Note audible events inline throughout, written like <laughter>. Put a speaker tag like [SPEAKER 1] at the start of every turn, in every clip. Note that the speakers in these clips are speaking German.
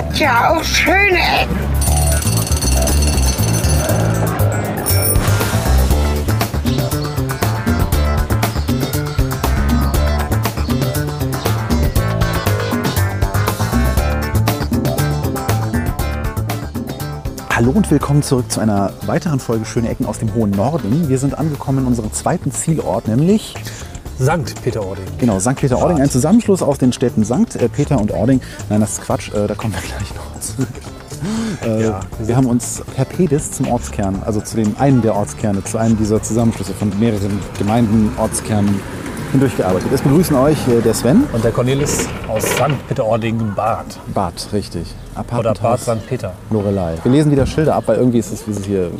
[SPEAKER 1] hat ja auch schöne Ecken.
[SPEAKER 2] Hallo und willkommen zurück zu einer weiteren Folge Schöne Ecken aus dem hohen Norden. Wir sind angekommen in unserem zweiten Zielort, nämlich
[SPEAKER 3] Sankt Peter-Ording.
[SPEAKER 2] genau St. Peter-Ording, ein Zusammenschluss aus den Städten St. äh, Peter und Ording. Nein, das ist Quatsch, äh, da kommen wir <laughs> gleich noch zu. Äh,
[SPEAKER 3] Ja,
[SPEAKER 2] wir haben uns per Pedis zum Ortskern, also zu dem einen der Ortskerne, zu einem dieser Zusammenschlüsse von mehreren Gemeinden, Ortskernen hindurchgearbeitet. Es begrüßen euch äh, der Sven,
[SPEAKER 3] Und der Cornelis aus Sankt Peter-Ording Bad.
[SPEAKER 2] Bad, richtig.
[SPEAKER 3] Oder Bad St. Peter.
[SPEAKER 2] Lorelei. Wir lesen wieder Schilder ab, weil irgendwie ist es wie es hier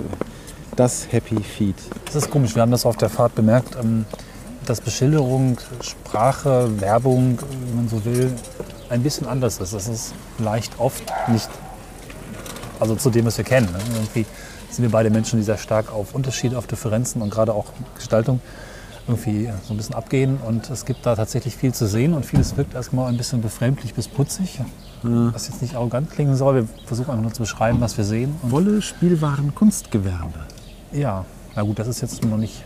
[SPEAKER 2] das Happy Feed.
[SPEAKER 3] Das ist komisch, wir haben das auf der Fahrt bemerkt, ähm, dass Beschilderung, Sprache, Werbung, wenn man so will, ein bisschen anders ist. Das ist vielleicht oft nicht, also zu dem, was wir kennen. Ne? Irgendwie sind wir beide Menschen, die sehr stark auf Unterschiede, auf Differenzen und gerade auch Gestaltung irgendwie so ein bisschen abgehen. Und es gibt da tatsächlich viel zu sehen und vieles wirkt erstmal ein bisschen befremdlich bis putzig. Was jetzt nicht arrogant klingen soll. Wir versuchen einfach nur zu beschreiben, was wir sehen. Und
[SPEAKER 2] Wolle, Spielwaren, Kunstgewerbe.
[SPEAKER 3] ja, na gut, das ist jetzt noch nicht.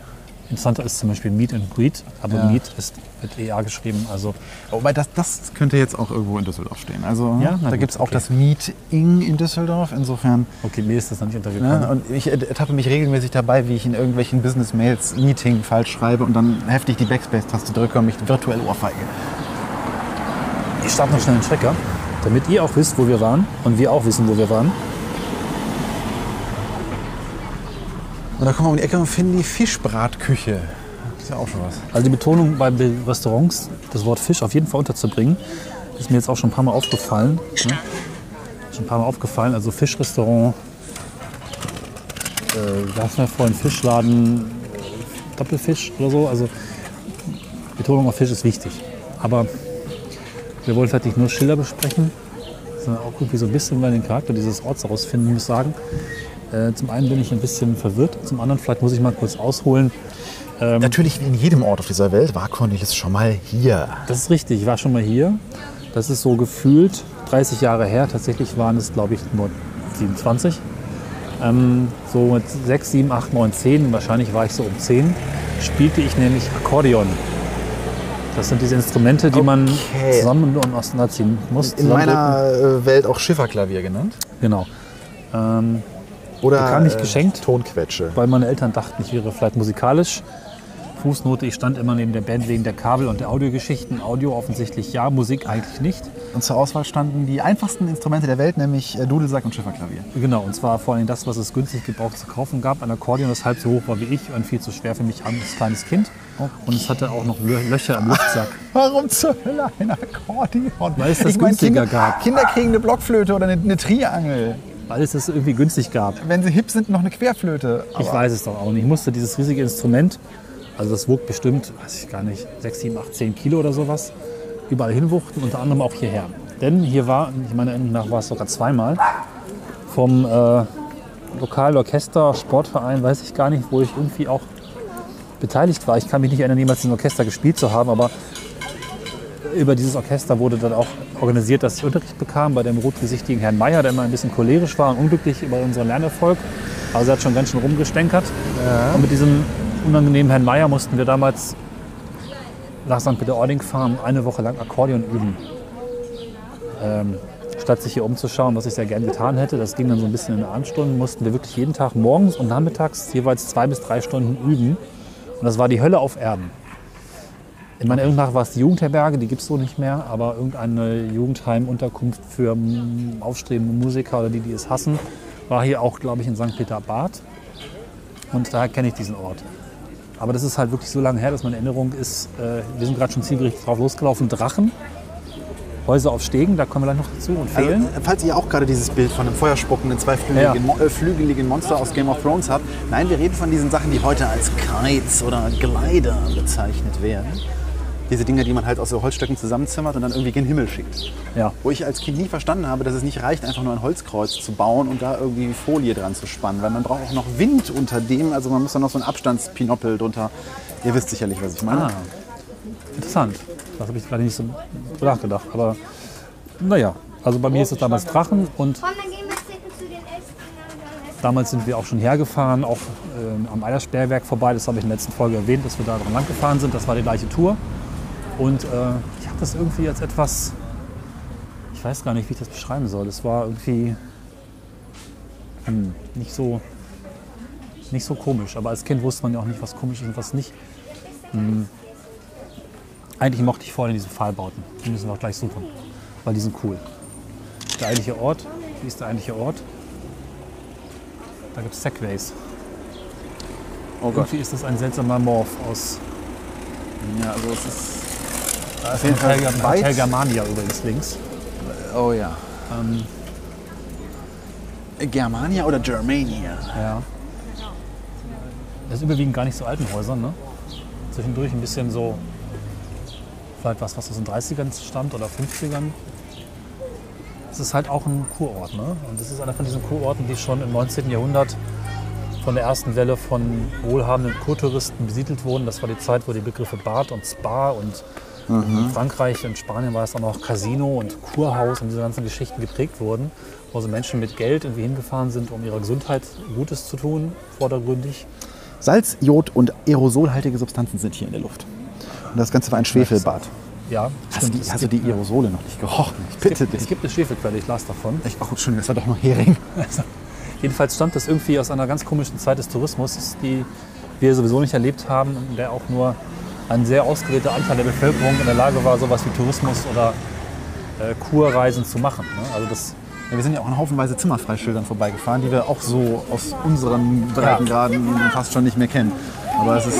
[SPEAKER 3] Interessanter ist zum Beispiel Meet and Greet, aber
[SPEAKER 2] Ja.
[SPEAKER 3] Meet ist mit EA geschrieben. Also
[SPEAKER 2] Wobei das, das könnte jetzt auch irgendwo in Düsseldorf stehen. Also
[SPEAKER 3] Ja,
[SPEAKER 2] da gibt es auch
[SPEAKER 3] okay.
[SPEAKER 2] das Meeting in Düsseldorf. Insofern.
[SPEAKER 3] okay, mir ist das noch nicht untergekommen.
[SPEAKER 2] Ne, und ich ertappe mich regelmäßig dabei, wie ich in irgendwelchen Business-Mails Meeting falsch schreibe und dann heftig die Backspace-Taste drücke und mich virtuell ohrfeige.
[SPEAKER 3] Ich starte noch schnell einen Trecker, damit ihr auch wisst, wo wir waren und wir auch wissen, wo wir waren.
[SPEAKER 2] Und da kommen wir um die Ecke und finden die Fischbratküche. Das ist ja auch schon was.
[SPEAKER 3] Also die Betonung bei Be- Restaurants, das Wort Fisch auf jeden Fall unterzubringen, ist mir jetzt auch schon ein paar Mal aufgefallen. Ne? Schon ein paar Mal aufgefallen. Also Fischrestaurant, äh, wir hatten ja vorhin Fischladen, äh, Doppelfisch oder so. Also Betonung auf Fisch ist wichtig. Aber wir wollten halt nicht nur Schilder besprechen, sondern auch irgendwie so ein bisschen mal den Charakter dieses Orts herausfinden, muss ich sagen. Äh, zum einen bin ich ein bisschen verwirrt, zum anderen vielleicht muss ich mal kurz ausholen.
[SPEAKER 2] Natürlich, wie in jedem Ort auf dieser Welt, war Cornelis schon mal hier.
[SPEAKER 3] Das ist richtig, ich war schon mal hier. Das ist so gefühlt 30 Jahre her. Tatsächlich waren es, glaube ich, nur 27. Ähm, so mit 6, 7, 8, 9, 10, wahrscheinlich war ich so um 10, spielte ich nämlich Akkordeon. Das sind diese Instrumente, die man
[SPEAKER 2] Okay.
[SPEAKER 3] zusammen und auseinanderziehen muss.
[SPEAKER 2] In meiner äh, Welt auch Schifferklavier genannt.
[SPEAKER 3] Genau. Ähm,
[SPEAKER 2] Oder
[SPEAKER 3] Bekam ich geschenkt.
[SPEAKER 2] Tonquetsche.
[SPEAKER 3] weil meine Eltern dachten, ich wäre vielleicht musikalisch. Fußnote, ich stand immer neben der Band wegen der Kabel- und der Audiogeschichten. Audio offensichtlich ja, Musik eigentlich nicht.
[SPEAKER 2] Und zur Auswahl standen die einfachsten Instrumente der Welt, nämlich äh, Dudelsack und Schifferklavier.
[SPEAKER 3] Genau, und zwar vor allem das, was es günstig gebraucht zu kaufen gab. Ein Akkordeon, das halb so hoch war wie ich und viel zu schwer für mich als kleines Kind. Und es hatte auch noch Lö- Löcher im Luftsack. <laughs>
[SPEAKER 2] Warum zur Hölle ein Akkordeon?
[SPEAKER 3] Weil es das
[SPEAKER 2] ich meine,
[SPEAKER 3] günstiger
[SPEAKER 2] Kinder,
[SPEAKER 3] gab.
[SPEAKER 2] Kinder kriegen eine Blockflöte oder eine, eine Triangel.
[SPEAKER 3] Weil es das irgendwie günstig gab.
[SPEAKER 2] Wenn sie hip sind, noch eine Querflöte.
[SPEAKER 3] Ich weiß es doch auch nicht. Ich musste dieses riesige Instrument, also das wog bestimmt, weiß ich gar nicht, 6, 7, 8, 10 Kilo oder sowas, überall hinwuchten, unter anderem auch hierher. Denn hier war, ich meine, nach war es sogar zweimal, vom äh, Lokalorchester, Sportverein, weiß ich gar nicht, wo ich irgendwie auch beteiligt war. Ich kann mich nicht erinnern, jemals in einem Orchester gespielt zu haben, aber über dieses Orchester wurde dann auch organisiert, dass ich Unterricht bekam bei dem rotgesichtigen Herrn Meier, der immer ein bisschen cholerisch war und unglücklich über unseren Lernerfolg. Also er hat schon ganz schön rumgestänkert. Und mit diesem unangenehmen Herrn Meier mussten wir damals nach St. Peter-Ording fahren, eine Woche lang Akkordeon üben. Ähm, statt sich hier umzuschauen, was ich sehr gern getan hätte, das ging dann so ein bisschen in den Abendstunden, mussten wir wirklich jeden Tag morgens und nachmittags jeweils zwei bis drei Stunden üben. Und das war die Hölle auf Erden. In meiner Erinnerung nach war es die Jugendherberge, die gibt es so nicht mehr, aber irgendeine Jugendheimunterkunft für mm, aufstrebende Musiker oder die, die es hassen, war hier auch, glaube ich, in St. Peter-Bad. Und daher kenne ich diesen Ort. Aber das ist halt wirklich so lange her, dass meine Erinnerung ist, äh, wir sind gerade schon zielgerichtet drauf losgelaufen, Drachen, Häuser auf Stegen, da kommen wir gleich noch dazu und
[SPEAKER 2] Also,
[SPEAKER 3] fehlen.
[SPEAKER 2] äh, falls ihr auch gerade dieses Bild von einem feuerspuckenden, zweiflügeligen
[SPEAKER 3] Ja.
[SPEAKER 2] Äh, flügeligen Monster aus Game of Thrones habt, nein, wir reden von diesen Sachen, die heute als Kites oder Glider bezeichnet werden. Diese Dinger, die man halt aus so Holzstöcken zusammenzimmert und dann irgendwie gen Himmel schickt.
[SPEAKER 3] Ja.
[SPEAKER 2] Wo ich als Kind nie verstanden habe, dass es nicht reicht, einfach nur ein Holzkreuz zu bauen und da irgendwie Folie dran zu spannen. Weil man braucht auch noch Wind unter dem, also man muss dann noch so einen Abstandspinoppel drunter. Ihr wisst sicherlich, was ich meine.
[SPEAKER 3] Ah, interessant. Das habe ich gerade nicht so nachgedacht. Aber naja, Also bei mir ist es damals Drachen und
[SPEAKER 4] Komm, dann gehen wir jetzt zu den Ästen. dann essen.
[SPEAKER 3] damals sind wir auch schon hergefahren, auch ähm, am Eiersperrwerk vorbei. Das habe ich in der letzten Folge erwähnt, dass wir da dran lang gefahren sind. Das war die gleiche Tour. Und äh, ich habe das irgendwie als etwas, ich weiß gar nicht, wie ich das beschreiben soll. Es war irgendwie hm, nicht so nicht so komisch. Aber als Kind wusste man ja auch nicht, was komisch ist und was nicht. Hm. Eigentlich mochte ich vorher diese Pfahlbauten. Die müssen wir auch gleich suchen, weil die sind cool. Der eigentliche Ort, wie ist der eigentliche Ort? Da gibt es Segways.
[SPEAKER 2] Oh Gott.
[SPEAKER 3] Irgendwie ist das ein seltsamer Morph aus
[SPEAKER 2] Ja, also es ist
[SPEAKER 3] ist
[SPEAKER 2] Auf jeden
[SPEAKER 3] Hotel,
[SPEAKER 2] Fall
[SPEAKER 3] Hotel
[SPEAKER 2] weit.
[SPEAKER 3] Germania übrigens links.
[SPEAKER 2] Oh ja.
[SPEAKER 3] Ähm,
[SPEAKER 2] Germania oder Germania?
[SPEAKER 3] ja. Das ist überwiegend gar nicht so alten Häusern, ne? Zwischendurch ein bisschen so, vielleicht was, was aus den 30ern stammt oder 50ern. Es ist halt auch ein Kurort, ne? Und das ist einer von diesen Kurorten, die schon im 19. Jahrhundert von der ersten Welle von wohlhabenden Kurtouristen besiedelt wurden. Das war die Zeit, wo die Begriffe Bad und Spa und in Frankreich und Spanien war es dann auch Casino und Kurhaus und diese ganzen Geschichten geprägt wurden, wo so Menschen mit Geld irgendwie hingefahren sind, um ihrer Gesundheit Gutes zu tun, vordergründig.
[SPEAKER 2] Salz, Jod und aerosolhaltige Substanzen sind hier in der Luft. Und das Ganze war ein Schwefelbad.
[SPEAKER 3] Ja,
[SPEAKER 2] Hast
[SPEAKER 3] stimmt.
[SPEAKER 2] die, hast du die Aerosole noch nicht gerochen? Ich
[SPEAKER 3] es
[SPEAKER 2] bitte
[SPEAKER 3] gibt, es
[SPEAKER 2] dich.
[SPEAKER 3] gibt eine Schwefelquelle, ich las davon.
[SPEAKER 2] Ich, oh, Entschuldigung, das war doch noch Hering. <laughs>
[SPEAKER 3] Jedenfalls stammt das irgendwie aus einer ganz komischen Zeit des Tourismus, die wir sowieso nicht erlebt haben, in der auch nur ein sehr ausgewählter Anteil der Bevölkerung in der Lage war, sowas wie Tourismus oder äh, Kurreisen zu machen. Ne? Also das,
[SPEAKER 2] Ja, wir sind ja auch an haufenweise Zimmerfreischildern vorbeigefahren, die wir auch so aus unseren Breitengraden fast schon nicht mehr kennen. Aber es ist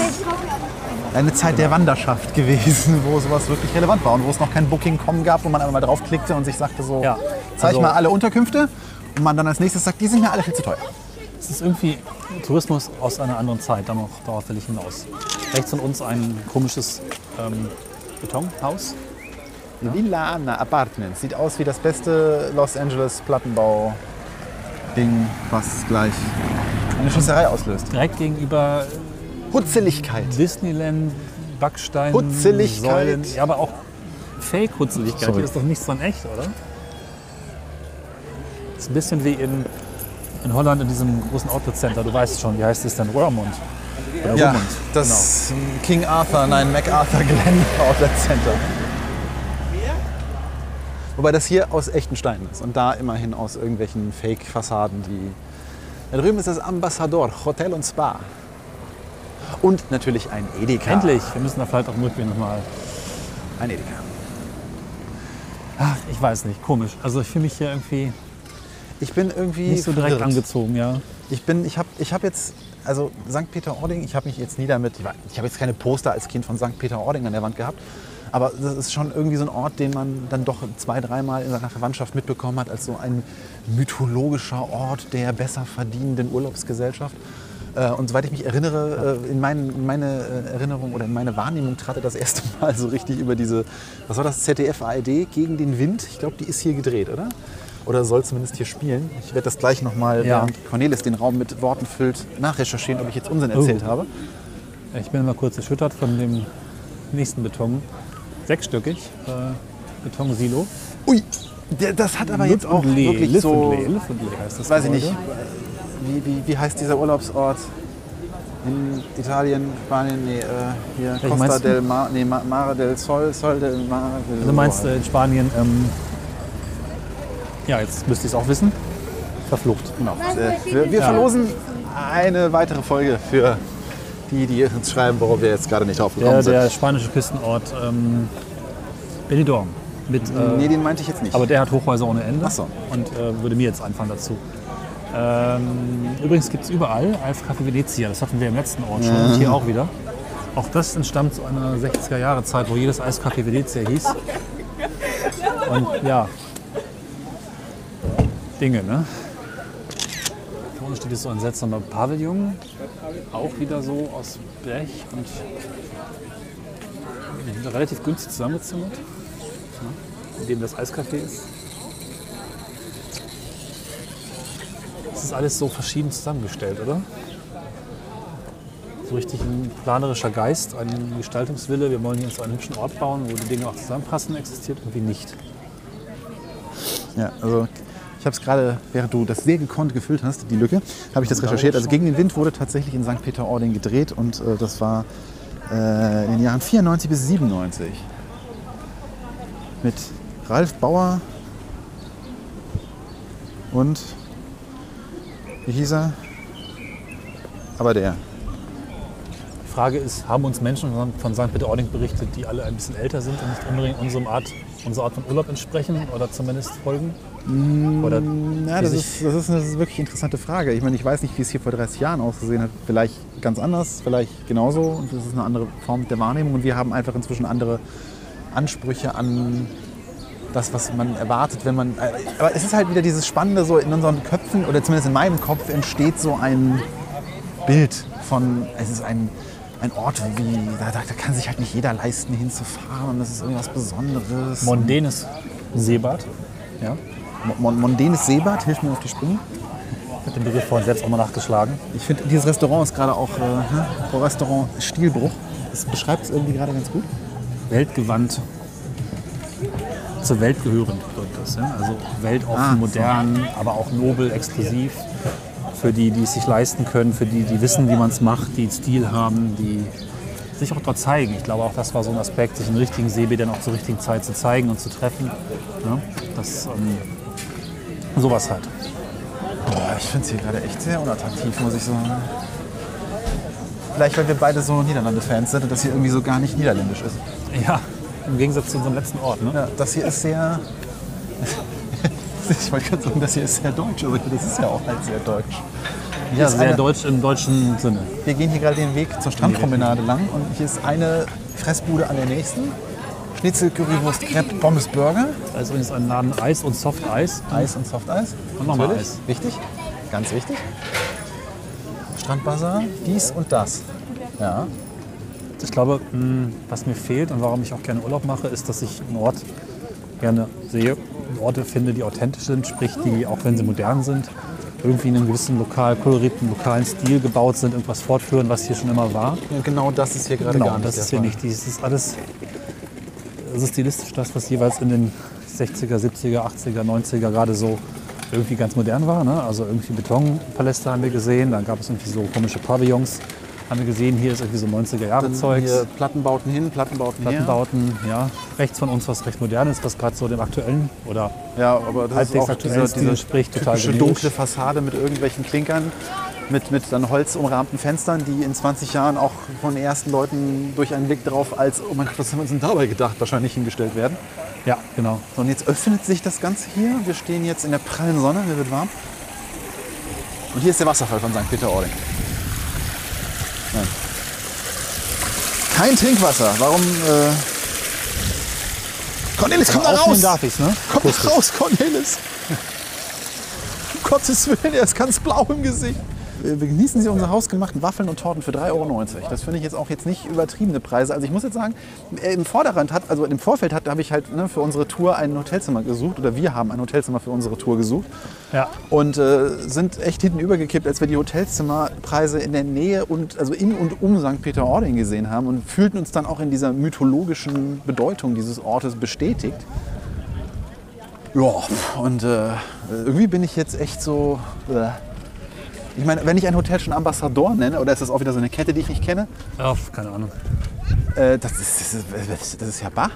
[SPEAKER 2] eine Zeit der Wanderschaft gewesen, wo sowas wirklich relevant war und wo es noch kein Booking.com gab, wo man einfach mal draufklickte und sich sagte so,
[SPEAKER 3] Ja,
[SPEAKER 2] zeig
[SPEAKER 3] also-
[SPEAKER 2] mal alle Unterkünfte und man dann als nächstes sagt, die sind mir alle viel zu teuer.
[SPEAKER 3] Es ist irgendwie Tourismus aus einer anderen Zeit, darauf, darauf will ich hinaus. Rechts von uns ein komisches ähm, Betonhaus.
[SPEAKER 2] Villa Anna Apartments. Sieht aus wie das beste Los Angeles Plattenbau-Ding, was gleich eine Schießerei auslöst.
[SPEAKER 3] Direkt gegenüber
[SPEAKER 2] Hutzeligkeit.
[SPEAKER 3] Disneyland, Backstein,
[SPEAKER 2] Hutzeligkeit.
[SPEAKER 3] Säulen. Ja, aber auch Fake-Hutzeligkeit. Hier ist doch nichts dran echt, oder? ist ein bisschen wie in, in Holland in diesem großen Outlet-Center. Du weißt schon, wie heißt es denn? Wormund. Oder
[SPEAKER 2] Ja,
[SPEAKER 3] Wormund.
[SPEAKER 2] das King Arthur, nein, MacArthur Glen <laughs> Outlet Center. Wobei das hier aus echten Steinen ist und da immerhin aus irgendwelchen Fake-Fassaden, die. Da drüben ist das Ambassador Hotel und Spa. Und natürlich ein Edeka.
[SPEAKER 3] Genau. Endlich. Wir müssen da vielleicht auch wirklich nochmal.
[SPEAKER 2] Ein Edeka.
[SPEAKER 3] Ach, ich weiß nicht, komisch. Also ich fühle mich hier irgendwie
[SPEAKER 2] Ich bin irgendwie
[SPEAKER 3] nicht so direkt
[SPEAKER 2] verwirrt.
[SPEAKER 3] angezogen, ja.
[SPEAKER 2] Ich bin, ich habe ich hab jetzt, also St. Peter-Ording, ich habe mich jetzt nie damit, ich war- ich habe jetzt keine Poster als Kind von St. Peter-Ording an der Wand gehabt, aber das ist schon irgendwie so ein Ort, den man dann doch zwei, dreimal in seiner Verwandtschaft mitbekommen hat, als so ein mythologischer Ort der besser verdienenden Urlaubsgesellschaft. Äh, Und soweit ich mich erinnere, äh, in, mein, in meine äh, Erinnerung oder in meine Wahrnehmung trat er das erste Mal so richtig über diese, was war das, ZDF ARD gegen den Wind. Ich glaube, die ist hier gedreht, oder? Oder soll zumindest hier spielen. Ich werde das gleich nochmal,
[SPEAKER 3] Ja.
[SPEAKER 2] während Cornelis den Raum mit Worten füllt, nachrecherchieren, ob ich jetzt Unsinn erzählt
[SPEAKER 3] Oh.
[SPEAKER 2] habe.
[SPEAKER 3] Ich bin mal kurz erschüttert von dem nächsten Beton. Sechsstöckig. Äh, Betonsilo.
[SPEAKER 2] Ui, das hat aber jetzt auch
[SPEAKER 3] Lee,
[SPEAKER 2] wirklich
[SPEAKER 3] Liv
[SPEAKER 2] so,
[SPEAKER 3] und Lee, Liv und Lee heißt das
[SPEAKER 2] weiß ich nicht, wie, wie, wie heißt dieser Urlaubsort in Italien, Spanien, nee, äh, hier Costa del Mar, nee, Ma- Mare del Sol, Sol del Mare del
[SPEAKER 3] Du meinst äh, in Spanien, ähm, ja, jetzt müsste ich es auch wissen, verflucht.
[SPEAKER 2] Genau. Äh, wir wir
[SPEAKER 3] Ja.
[SPEAKER 2] verlosen eine weitere Folge für die, die uns schreiben, warum wir jetzt gerade nicht drauf gekommen
[SPEAKER 3] Der,
[SPEAKER 2] sind.
[SPEAKER 3] der spanische Küstenort ähm, Benidorm. Mit, äh,
[SPEAKER 2] nee, den meinte ich jetzt nicht.
[SPEAKER 3] aber der hat Hochhäuser ohne Ende
[SPEAKER 2] Ach so.
[SPEAKER 3] und äh, würde mir jetzt einfallen dazu. Ähm, übrigens gibt es überall Eiscafé Venezia, das hatten wir im letzten Ort schon und hier auch wieder. Auch das entstammt zu einer 60er-Jahre-Zeit, wo jedes Eiscafé Venezia hieß. Und ja, Dinge, ne? Vorne steht jetzt so ein seltsamer Pavillon, auch wieder so aus Blech und relativ günstig zusammengezimmert, ne? in dem das Eiscafé ist. Es ist alles so verschieden zusammengestellt, oder? So richtig ein planerischer Geist, eine Gestaltungswille. Wir wollen hier so einen hübschen Ort bauen, wo die Dinge auch zusammenpassen, existiert irgendwie nicht.
[SPEAKER 2] Ja, also ich habe es gerade, während du das sehr gekonnt gefüllt hast, die Lücke, habe ich das recherchiert. Also gegen den Wind wurde tatsächlich in St. Peter-Ording gedreht und äh, das war äh, in den Jahren 94 bis 97 mit Ralf Bauer und wie hieß er? Aber der.
[SPEAKER 3] Die Frage ist, haben uns Menschen von- von St. Peter-Ording berichtet, die alle ein bisschen älter sind und nicht unbedingt unserem Art, unserer Art von Urlaub entsprechen oder zumindest folgen? Oder
[SPEAKER 2] Ja,
[SPEAKER 3] wie
[SPEAKER 2] das ist, das ist eine wirklich interessante Frage. Ich meine, ich weiß nicht, wie es hier vor 30 Jahren ausgesehen hat. Vielleicht ganz anders, vielleicht genauso. Und das ist eine andere Form der Wahrnehmung. Und wir haben einfach inzwischen andere Ansprüche an das, was man erwartet, wenn man. äh, Aber es ist halt wieder dieses Spannende, so in unseren Köpfen, oder zumindest in meinem Kopf, entsteht so ein Bild von. Es ist ein. Ein Ort, wie, da, da da kann sich halt nicht jeder leisten, hinzufahren. Und das ist irgendwas Besonderes.
[SPEAKER 3] mondänes Seebad? Ja,
[SPEAKER 2] Mon- Mon Mondänes Seebad, hilft mir auf die Sprünge.
[SPEAKER 3] mit dem Begriff vorhin selbst auch mal nachgeschlagen.
[SPEAKER 2] Ich finde, dieses Restaurant ist gerade auch äh, ne? Restaurant Stilbruch. Das beschreibt es irgendwie gerade ganz gut.
[SPEAKER 3] Weltgewandt, zur Welt gehörend bedeutet das. Ja? Also weltoffen,
[SPEAKER 2] Ah, so.
[SPEAKER 3] modern, aber auch nobel, exklusiv. Für die, die es sich leisten können, für die, die wissen, wie man es macht, die einen Stil haben, die sich auch dort zeigen. Ich glaube, auch das war so ein Aspekt, sich einen richtigen Seebär dann auch zur richtigen Zeit zu zeigen und zu treffen. Ja? Das, ähm, sowas halt.
[SPEAKER 2] Boah, ich finde es hier gerade echt sehr unattraktiv, muss ich sagen. Vielleicht, weil wir beide so Niederlande-Fans sind und das hier irgendwie so gar nicht niederländisch ist.
[SPEAKER 3] Ja, im Gegensatz zu unserem letzten Ort. Ne?
[SPEAKER 2] Ja, das hier ist sehr. <laughs> Ich wollte gerade sagen, das hier ist sehr deutsch, aber das ist ja auch halt sehr deutsch. Hier
[SPEAKER 3] Ja, sehr
[SPEAKER 2] eine-
[SPEAKER 3] deutsch im deutschen Sinne.
[SPEAKER 2] Wir gehen hier gerade den Weg zur Strandpromenade lang und hier ist eine Fressbude an der nächsten. Schnitzel, Currywurst, Crepe, Pommes, Burger.
[SPEAKER 3] Da ist übrigens ein Laden Eis und Soft Eis.
[SPEAKER 2] Eis und Softeis.
[SPEAKER 3] Und nochmal
[SPEAKER 2] Natürlich.
[SPEAKER 3] Eis.
[SPEAKER 2] Wichtig, ganz wichtig. Strandbazar, dies und das. Ja.
[SPEAKER 3] Ich glaube, mh, was mir fehlt und warum ich auch gerne Urlaub mache, ist, dass ich einen Ort gerne sehe, Orte finde, die authentisch sind, sprich, die, auch wenn sie modern sind, irgendwie in einem gewissen lokal kolorierten, lokalen Stil gebaut sind, irgendwas fortführen, was hier schon immer war.
[SPEAKER 2] ja. Genau das ist hier gerade
[SPEAKER 3] Genau,
[SPEAKER 2] gar nicht
[SPEAKER 3] das ist hier
[SPEAKER 2] Fall.
[SPEAKER 3] nicht. Das ist alles, das ist stilistisch das, was jeweils in den 60er, 70er, 80er, 90er gerade so irgendwie ganz modern war. Ne? Also irgendwie Betonpaläste haben wir gesehen, dann gab es irgendwie so komische Pavillons, haben wir gesehen. Hier ist irgendwie so 90er Jahre
[SPEAKER 2] Dann
[SPEAKER 3] Zeugs.
[SPEAKER 2] Hier Plattenbauten hin, Plattenbauten,
[SPEAKER 3] Plattenbauten, ja. Rechts von uns was recht modernes, was gerade so dem aktuellen oder
[SPEAKER 2] her. Ja, aber das ist auch
[SPEAKER 3] aktuellen
[SPEAKER 2] diese,
[SPEAKER 3] Stil
[SPEAKER 2] diese
[SPEAKER 3] entspricht, total
[SPEAKER 2] dunkle Fassade mit irgendwelchen Klinkern, mit, mit dann holzumrahmten Fenstern, die in 20 Jahren auch von den ersten Leuten durch einen Blick drauf als, oh mein Gott, was haben wir uns denn dabei gedacht, wahrscheinlich hingestellt werden.
[SPEAKER 3] Ja, genau.
[SPEAKER 2] So, und jetzt öffnet sich das Ganze hier. Wir stehen jetzt in der prallen Sonne, mir wird warm. Und hier ist der Wasserfall von St. Peter-Ording. Kein Trinkwasser. Warum? Äh... Cornelis, komm da raus!
[SPEAKER 3] darf ich's, ne?
[SPEAKER 2] Komm da raus, Cornelis! um Gottes Willen, er ist ganz blau im Gesicht. Wir wir genießen Sie unsere hausgemachten Waffeln und Torten für 3,90 Euro. Das finde ich jetzt auch jetzt nicht übertriebene Preise. Also ich muss jetzt sagen, äh, im Vorderrand hat, also im Vorfeld hat, habe ich halt ne, für unsere Tour ein Hotelzimmer gesucht oder wir haben ein Hotelzimmer für unsere Tour gesucht
[SPEAKER 3] Ja.
[SPEAKER 2] und äh, sind echt hinten übergekippt, als wir die Hotelzimmerpreise in der Nähe und also in und um St. Peter-Ording gesehen haben und fühlten uns dann auch in dieser mythologischen Bedeutung dieses Ortes bestätigt. Ja, und äh, irgendwie bin ich jetzt echt so. Äh. Ich meine, wenn ich ein Hotel schon Ambassador nenne, oder ist das auch wieder so eine Kette, die ich nicht kenne,
[SPEAKER 3] Ja, keine Ahnung.
[SPEAKER 2] äh, das, ist, das, ist, das ist ja bar.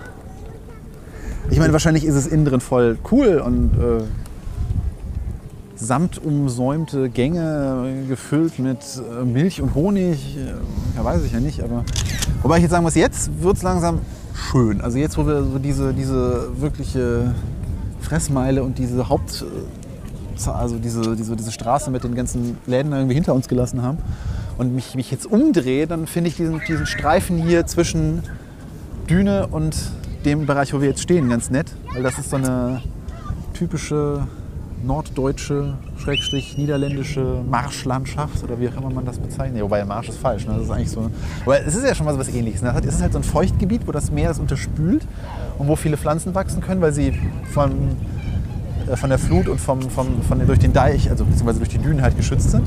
[SPEAKER 2] Ich meine, wahrscheinlich ist es innen drin voll cool und äh, samtumsäumte Gänge äh, gefüllt mit äh, Milch und Honig. Äh, ja, weiß ich ja nicht, aber. Wobei ich jetzt sagen muss, jetzt wird es langsam schön. Also jetzt, wo wir so diese, diese wirkliche Fressmeile und diese Haupt. Also diese, diese, diese Straße mit den ganzen Läden irgendwie hinter uns gelassen haben und mich, mich jetzt umdrehe, dann finde ich diesen, diesen Streifen hier zwischen Düne und dem Bereich, wo wir jetzt stehen, ganz nett. Weil das ist so eine typische norddeutsche, schrägstrich niederländische Marschlandschaft oder wie auch immer man das bezeichnet. Wobei Marsch ist falsch. Ne? Das ist eigentlich so. Aber es ist ja schon mal so was ähnliches. Ne? Es ist halt so ein Feuchtgebiet, wo das Meer das unterspült und wo viele Pflanzen wachsen können, weil sie von, von der Flut und vom, vom, von, durch den Deich, also beziehungsweise durch die Dünen halt geschützt sind.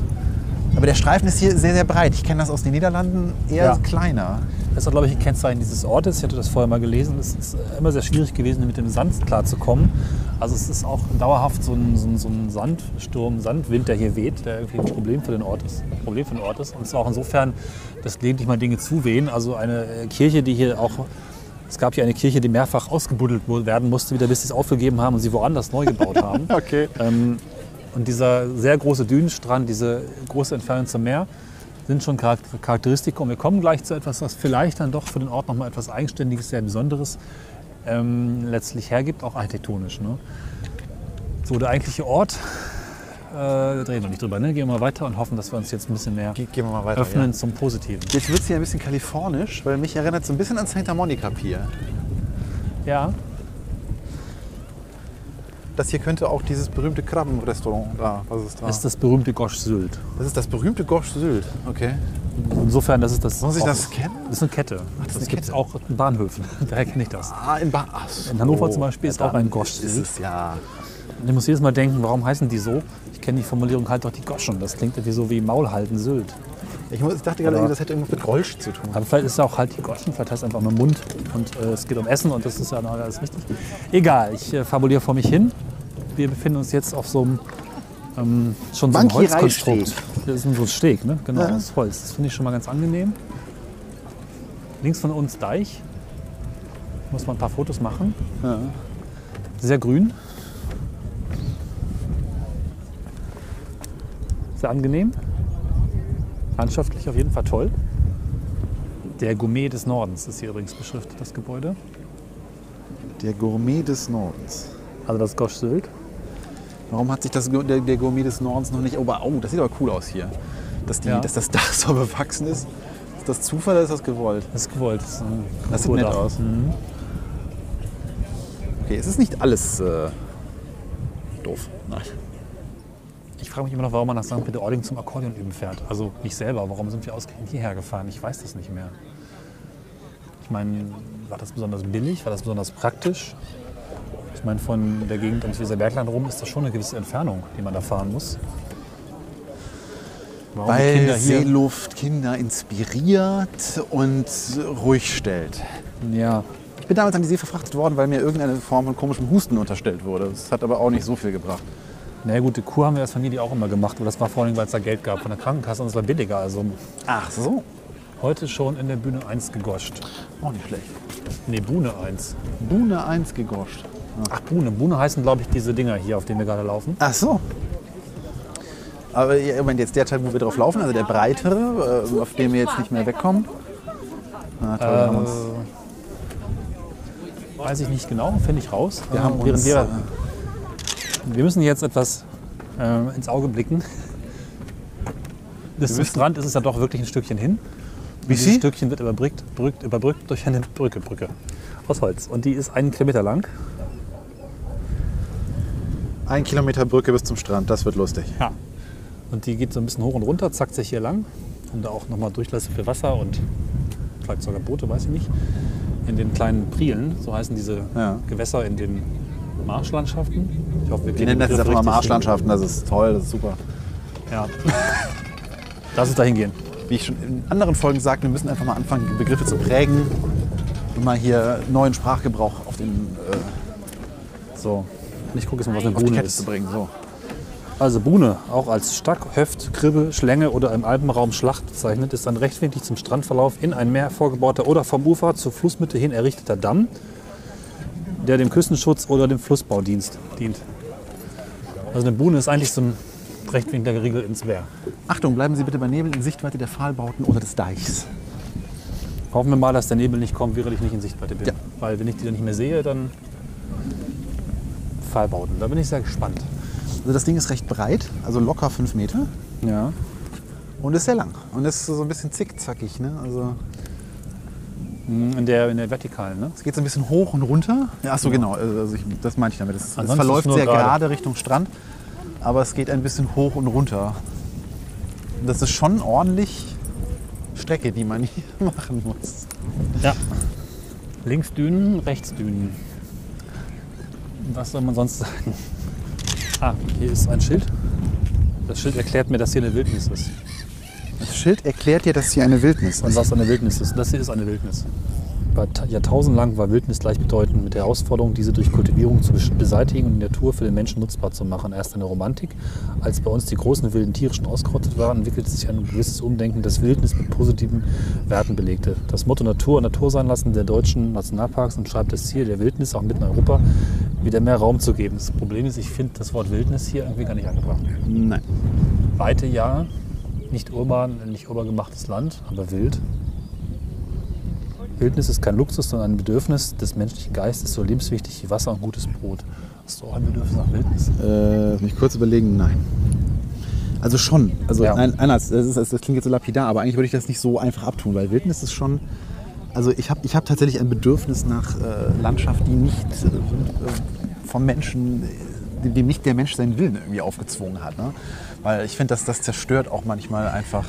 [SPEAKER 2] Aber der Streifen ist hier sehr, sehr breit. Ich kenne das aus den Niederlanden eher
[SPEAKER 3] Ja.
[SPEAKER 2] kleiner.
[SPEAKER 3] Das ist, glaube ich, ein Kennzeichen dieses Ortes. Ich hatte das vorher mal gelesen. Es ist immer sehr schwierig gewesen, mit dem Sand klarzukommen. Also es ist auch dauerhaft so ein, so ein, so ein Sandsturm, Sandwind, der hier weht, der irgendwie ein Problem für den Ort ist. Problem für den Ort ist. Und es ist auch insofern, dass gelegentlich mal Dinge zuwehen. Also eine äh, Kirche, die hier auch es gab hier eine Kirche, die mehrfach ausgebuddelt werden musste, wieder bis sie es aufgegeben haben und sie woanders neu gebaut <laughs> haben.
[SPEAKER 2] Okay.
[SPEAKER 3] Ähm, und dieser sehr große Dünenstrand, diese große Entfernung zum Meer, sind schon Charak- Charakteristika. Und wir kommen gleich zu etwas, was vielleicht dann doch für den Ort nochmal etwas Eigenständiges, sehr Besonderes ähm, letztlich hergibt, auch architektonisch. Ne? So, der eigentliche Ort, äh, reden wir nicht drüber, ne? gehen wir mal weiter und hoffen, dass wir uns jetzt ein bisschen mehr
[SPEAKER 2] Ge gehen wir mal weiter.
[SPEAKER 3] öffnen
[SPEAKER 2] Ja.
[SPEAKER 3] zum Positiven.
[SPEAKER 2] Jetzt wird es hier ein bisschen kalifornisch, weil mich erinnert es so ein bisschen an Santa Monica Pier.
[SPEAKER 3] Ja,
[SPEAKER 2] Das hier könnte auch dieses berühmte Krabbenrestaurant da, was ist da?
[SPEAKER 3] das ist das berühmte Gosch Sylt.
[SPEAKER 2] das ist das berühmte Gosch Sylt. Okay.
[SPEAKER 3] Insofern, das ist das.
[SPEAKER 2] Muss ich das kennen?
[SPEAKER 3] Das ist eine Kette.
[SPEAKER 2] ist
[SPEAKER 3] das
[SPEAKER 2] eine
[SPEAKER 3] gibt es auch in Bahnhöfen. <laughs> Daher kenne ich das.
[SPEAKER 2] Ah, in, ba Ach so.
[SPEAKER 3] In Hannover zum Beispiel ist auch ein Gosch
[SPEAKER 2] Ist
[SPEAKER 3] Sylt.
[SPEAKER 2] es ja.
[SPEAKER 3] Und ich muss jedes Mal denken, warum heißen die so? Ich kenne die Formulierung halt doch die Goschen. Das klingt irgendwie so wie Maulhalten Sylt.
[SPEAKER 2] Ich, muss, ich dachte gerade, das hätte irgendwas mit Golsch zu tun.
[SPEAKER 3] Aber vielleicht ist es auch halt die Goschen, vielleicht heißt es einfach nur Mund und äh, es geht um Essen und das ist ja noch alles richtig. Egal, ich äh, fabuliere vor mich hin. Wir befinden uns jetzt auf so einem ähm, schon so einem
[SPEAKER 2] Bankiereisteg.
[SPEAKER 3] Holzkonstrukt. Das ist so ein Steg, ne? Genau,
[SPEAKER 2] Ja.
[SPEAKER 3] aus Holz. Das finde ich schon mal ganz angenehm. Links von uns Deich. Muss man ein paar Fotos machen.
[SPEAKER 2] Ja.
[SPEAKER 3] Sehr grün. Sehr angenehm. Landschaftlich auf jeden Fall toll. Der Gourmet des Nordens ist hier übrigens beschriftet, das Gebäude.
[SPEAKER 2] Der Gourmet des Nordens.
[SPEAKER 3] Also das Gosch Sylt.
[SPEAKER 2] Warum hat sich das, der, der Gourmet des Nordens noch nicht. Oh, oh, das sieht aber cool aus hier. Dass, die,
[SPEAKER 3] Ja.
[SPEAKER 2] dass das <laughs> Dach so bewachsen ist. Ist das Zufall oder ist das gewollt?
[SPEAKER 3] Das ist gewollt. Das, ist
[SPEAKER 2] Das sieht nett aus.
[SPEAKER 3] Mhm.
[SPEAKER 2] Okay, es ist nicht alles äh, doof. Nein.
[SPEAKER 3] Ich frage mich immer noch, warum man nach St. Peter-Ording zum Akkordeon üben fährt. Also nicht selber. Warum sind wir ausgerechnet hierher gefahren? Ich weiß das nicht mehr. Ich meine, war das besonders billig? War das besonders praktisch? Ich meine, von der Gegend ums Weserbergland rum ist das schon eine gewisse Entfernung, die man da fahren muss. Warum
[SPEAKER 2] Weil
[SPEAKER 3] Kinder?
[SPEAKER 2] Seeluft Kinder inspiriert und ruhig stellt.
[SPEAKER 3] Ja,
[SPEAKER 2] Ich bin damals an die See verfrachtet worden, weil mir irgendeine Form von komischem Husten unterstellt wurde. Das hat aber auch nicht so viel gebracht.
[SPEAKER 3] Na gut, die Kur haben wir als Familie auch immer gemacht, aber das war vor allem, weil es da Geld gab von der Krankenkasse und es war billiger. Also
[SPEAKER 2] Ach so.
[SPEAKER 3] heute schon in der Bühne 1 gegoscht.
[SPEAKER 2] Auch nicht schlecht.
[SPEAKER 3] Nee, Buhne 1.
[SPEAKER 2] Buhne 1 gegoscht.
[SPEAKER 3] Ach, Buhne. Buhne heißen, glaube ich, diese Dinger hier, auf denen wir gerade laufen.
[SPEAKER 2] Ach so. Aber ja, Moment, jetzt der Teil, wo wir drauf laufen, also der breitere, äh, auf dem wir jetzt nicht mehr wegkommen. Na, toll, wir haben uns,
[SPEAKER 3] Weiß ich nicht genau, finde ich raus.
[SPEAKER 2] wir
[SPEAKER 3] Äh,
[SPEAKER 2] haben
[SPEAKER 3] während
[SPEAKER 2] uns
[SPEAKER 3] wir,
[SPEAKER 2] äh,
[SPEAKER 3] wir müssen jetzt etwas äh, ins Auge blicken. Bis zum Strand ist es ja doch wirklich ein Stückchen hin.
[SPEAKER 2] Wie viel?
[SPEAKER 3] Stückchen wird überbrückt, brückt, überbrückt durch eine Brücke, Brücke aus Holz. Und die ist einen Kilometer lang.
[SPEAKER 2] ein Kilometer Brücke bis zum Strand, das wird lustig.
[SPEAKER 3] Ja. Und die geht so ein bisschen hoch und runter, zackt sich hier lang. Und da auch nochmal Durchlässe für Wasser und vielleicht sogar Boote, weiß ich nicht. In den kleinen Prielen, so heißen diese
[SPEAKER 2] Ja.
[SPEAKER 3] Gewässer in den Marschlandschaften. Ich hoffe, wir
[SPEAKER 2] Wir nennen das jetzt einfach mal Marschlandschaften, das ist toll, das ist super.
[SPEAKER 3] Ja. Lass uns da hingehen.
[SPEAKER 2] Wie ich schon in anderen Folgen sagte, wir müssen einfach mal anfangen, die Begriffe zu prägen und mal hier neuen Sprachgebrauch auf, den, äh,
[SPEAKER 3] So. Ich gucke jetzt mal, was eine Buhne
[SPEAKER 2] Kette zu
[SPEAKER 3] ist.
[SPEAKER 2] bringen. So.
[SPEAKER 3] Also Buhne, auch als Stack, Höft, Kribbe, Schlänge oder im Alpenraum Schlacht bezeichnet, ist ein rechtwinklig zum Strandverlauf in ein Meer vorgebauter oder vom Ufer zur Flussmitte hin errichteter Damm, der dem Küstenschutz oder dem Flussbau dienst, dient. Also eine Buhne ist eigentlich so ein rechtwinkliger Riegel ins Wehr.
[SPEAKER 2] Achtung, bleiben Sie bitte bei Nebel in Sichtweite der Pfahlbauten oder des Deichs.
[SPEAKER 3] Hoffen wir mal, dass der Nebel nicht kommt, während ich nicht in Sichtweite bin.
[SPEAKER 2] Ja.
[SPEAKER 3] Weil wenn ich die dann nicht mehr sehe, dann Pfahlbauten. Da bin ich sehr gespannt.
[SPEAKER 2] Also das Ding ist recht breit, also locker 5 Meter
[SPEAKER 3] Ja.
[SPEAKER 2] und ist sehr lang. Und ist so ein bisschen zickzackig. Ne? Also
[SPEAKER 3] In der, in der Vertikalen, ne?
[SPEAKER 2] es geht so ein bisschen hoch und runter. Ja, ach so, genau. Also ich, das meinte ich damit. Es, es verläuft sehr
[SPEAKER 3] gerade.
[SPEAKER 2] gerade Richtung Strand, aber es geht ein bisschen hoch und runter. Das ist schon ordentlich Strecke, die man <laughs> hier machen muss.
[SPEAKER 3] Ja. Links Dünen, rechts Dünen. Was soll man sonst sagen? Ah, hier ist ein Schild. Das Schild erklärt mir, dass hier eine Wildnis ist.
[SPEAKER 2] Das Schild erklärt dir, dass hier eine Wildnis
[SPEAKER 3] Und
[SPEAKER 2] ist.
[SPEAKER 3] was eine Wildnis ist. Das hier ist eine Wildnis. Jahrtausendlang war Wildnis gleichbedeutend mit der Herausforderung, diese durch Kultivierung zu beseitigen und die Natur für den Menschen nutzbar zu machen. Erst eine Romantik. Als bei uns die großen wilden Tiere schon ausgerottet waren, entwickelte sich ein gewisses Umdenken, das Wildnis mit positiven Werten belegte. Das Motto Natur Natur sein lassen der deutschen Nationalparks und schreibt das Ziel der Wildnis auch mitten in Europa wieder mehr Raum zu geben. Das Problem ist, ich finde das Wort Wildnis hier irgendwie gar nicht angebracht.
[SPEAKER 2] Nein.
[SPEAKER 3] Weite ja, nicht urban, nicht urban gemachtes Land, aber wild. Wildnis ist kein Luxus, sondern ein Bedürfnis des menschlichen Geistes, so lebenswichtig wie Wasser und gutes Brot. Hast du auch ein Bedürfnis nach Wildnis?
[SPEAKER 2] Äh, mich kurz überlegen, nein. Also schon. Also
[SPEAKER 3] Ja.
[SPEAKER 2] nein, anders. Das, ist, das klingt jetzt so lapidar, aber eigentlich würde ich das nicht so einfach abtun, weil Wildnis ist schon. Also ich habe ich hab tatsächlich ein Bedürfnis nach äh, Landschaft, die nicht äh, vom Menschen, äh, dem nicht der Mensch seinen Willen irgendwie aufgezwungen hat. Ne? Weil ich finde, dass das zerstört auch manchmal einfach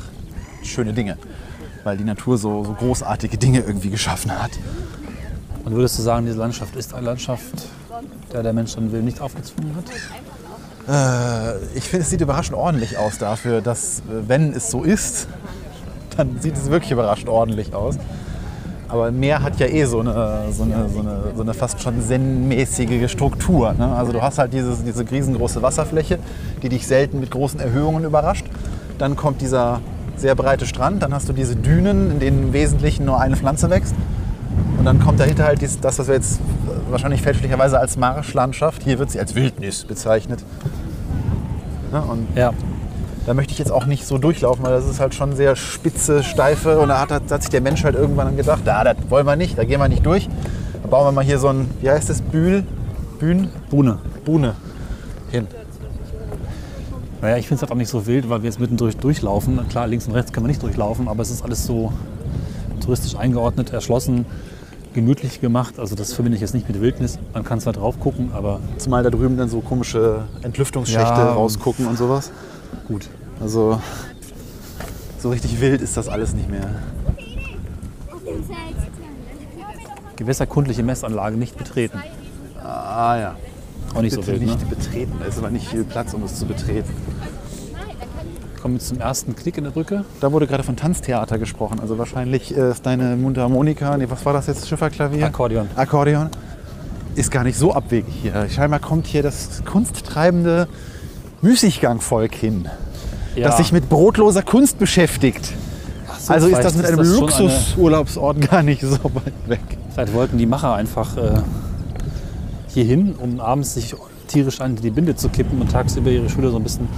[SPEAKER 2] schöne Dinge. Weil die Natur so, so großartige Dinge irgendwie geschaffen hat.
[SPEAKER 3] Und würdest du sagen, diese Landschaft ist eine Landschaft, der der Mensch seinen Willen nicht aufgezwungen hat?
[SPEAKER 2] Äh, ich finde, es sieht überraschend ordentlich aus dafür, dass, äh, wenn es so ist, <laughs> dann sieht es wirklich überraschend ordentlich aus. Aber Meer hat ja eh so eine, so eine, so eine, so eine fast schon zen-mäßige Struktur. Ne? Also du hast halt dieses, diese riesengroße Wasserfläche, die dich selten mit großen Erhöhungen überrascht. Dann kommt dieser sehr breite Strand, dann hast du diese Dünen, in denen im Wesentlichen nur eine Pflanze wächst. Und dann kommt dahinter halt dies, das, was wir jetzt wahrscheinlich fälschlicherweise als Marschlandschaft, hier wird sie als Wildnis bezeichnet. Ne? Und
[SPEAKER 3] Ja.
[SPEAKER 2] Da möchte ich jetzt auch nicht so durchlaufen, weil das ist halt schon sehr spitze, steife. Und da hat, hat sich der Mensch halt irgendwann dann gedacht, da, das wollen wir nicht, da gehen wir nicht durch. Da bauen wir mal hier so ein, wie heißt das, Bühl, Bühn,
[SPEAKER 3] Buhne.
[SPEAKER 2] Buhne hin.
[SPEAKER 3] Naja, ich finde es halt auch nicht so wild, weil wir jetzt mittendurch durchlaufen. Klar, links und rechts können wir nicht durchlaufen, aber es ist alles so touristisch eingeordnet, erschlossen, gemütlich gemacht. Also das verbinde ich jetzt nicht mit Wildnis. Man kann zwar drauf gucken, aber
[SPEAKER 2] Zumal da drüben dann so komische Entlüftungsschächte
[SPEAKER 3] Ja.
[SPEAKER 2] rausgucken und sowas.
[SPEAKER 3] Gut.
[SPEAKER 2] Also so richtig wild ist das alles nicht mehr.
[SPEAKER 3] Gewässerkundliche Messanlage nicht betreten.
[SPEAKER 2] Ah ja.
[SPEAKER 3] Auch nicht so
[SPEAKER 2] Bitte
[SPEAKER 3] wild, ne?
[SPEAKER 2] nicht betreten. Da ist aber nicht viel Platz, um es zu betreten.
[SPEAKER 3] Kommen wir zum ersten Knick in der Brücke.
[SPEAKER 2] Da wurde gerade von Tanztheater gesprochen. Also wahrscheinlich äh, ist deine Mundharmonika, nee, was war das jetzt? Schifferklavier?
[SPEAKER 3] Akkordeon.
[SPEAKER 2] Akkordeon. Ist gar nicht so abwegig hier. Scheinbar kommt hier das kunsttreibende Müßiggangvolk hin,
[SPEAKER 3] Ja.
[SPEAKER 2] das sich mit brotloser Kunst beschäftigt.
[SPEAKER 3] So,
[SPEAKER 2] also ist das mit einem
[SPEAKER 3] schon eine-
[SPEAKER 2] Luxusurlaubsort gar nicht so weit weg.
[SPEAKER 3] Vielleicht wollten die Macher einfach äh, hier hin, um abends sich tierisch an die Binde zu kippen und tagsüber ihre Schüler so ein bisschen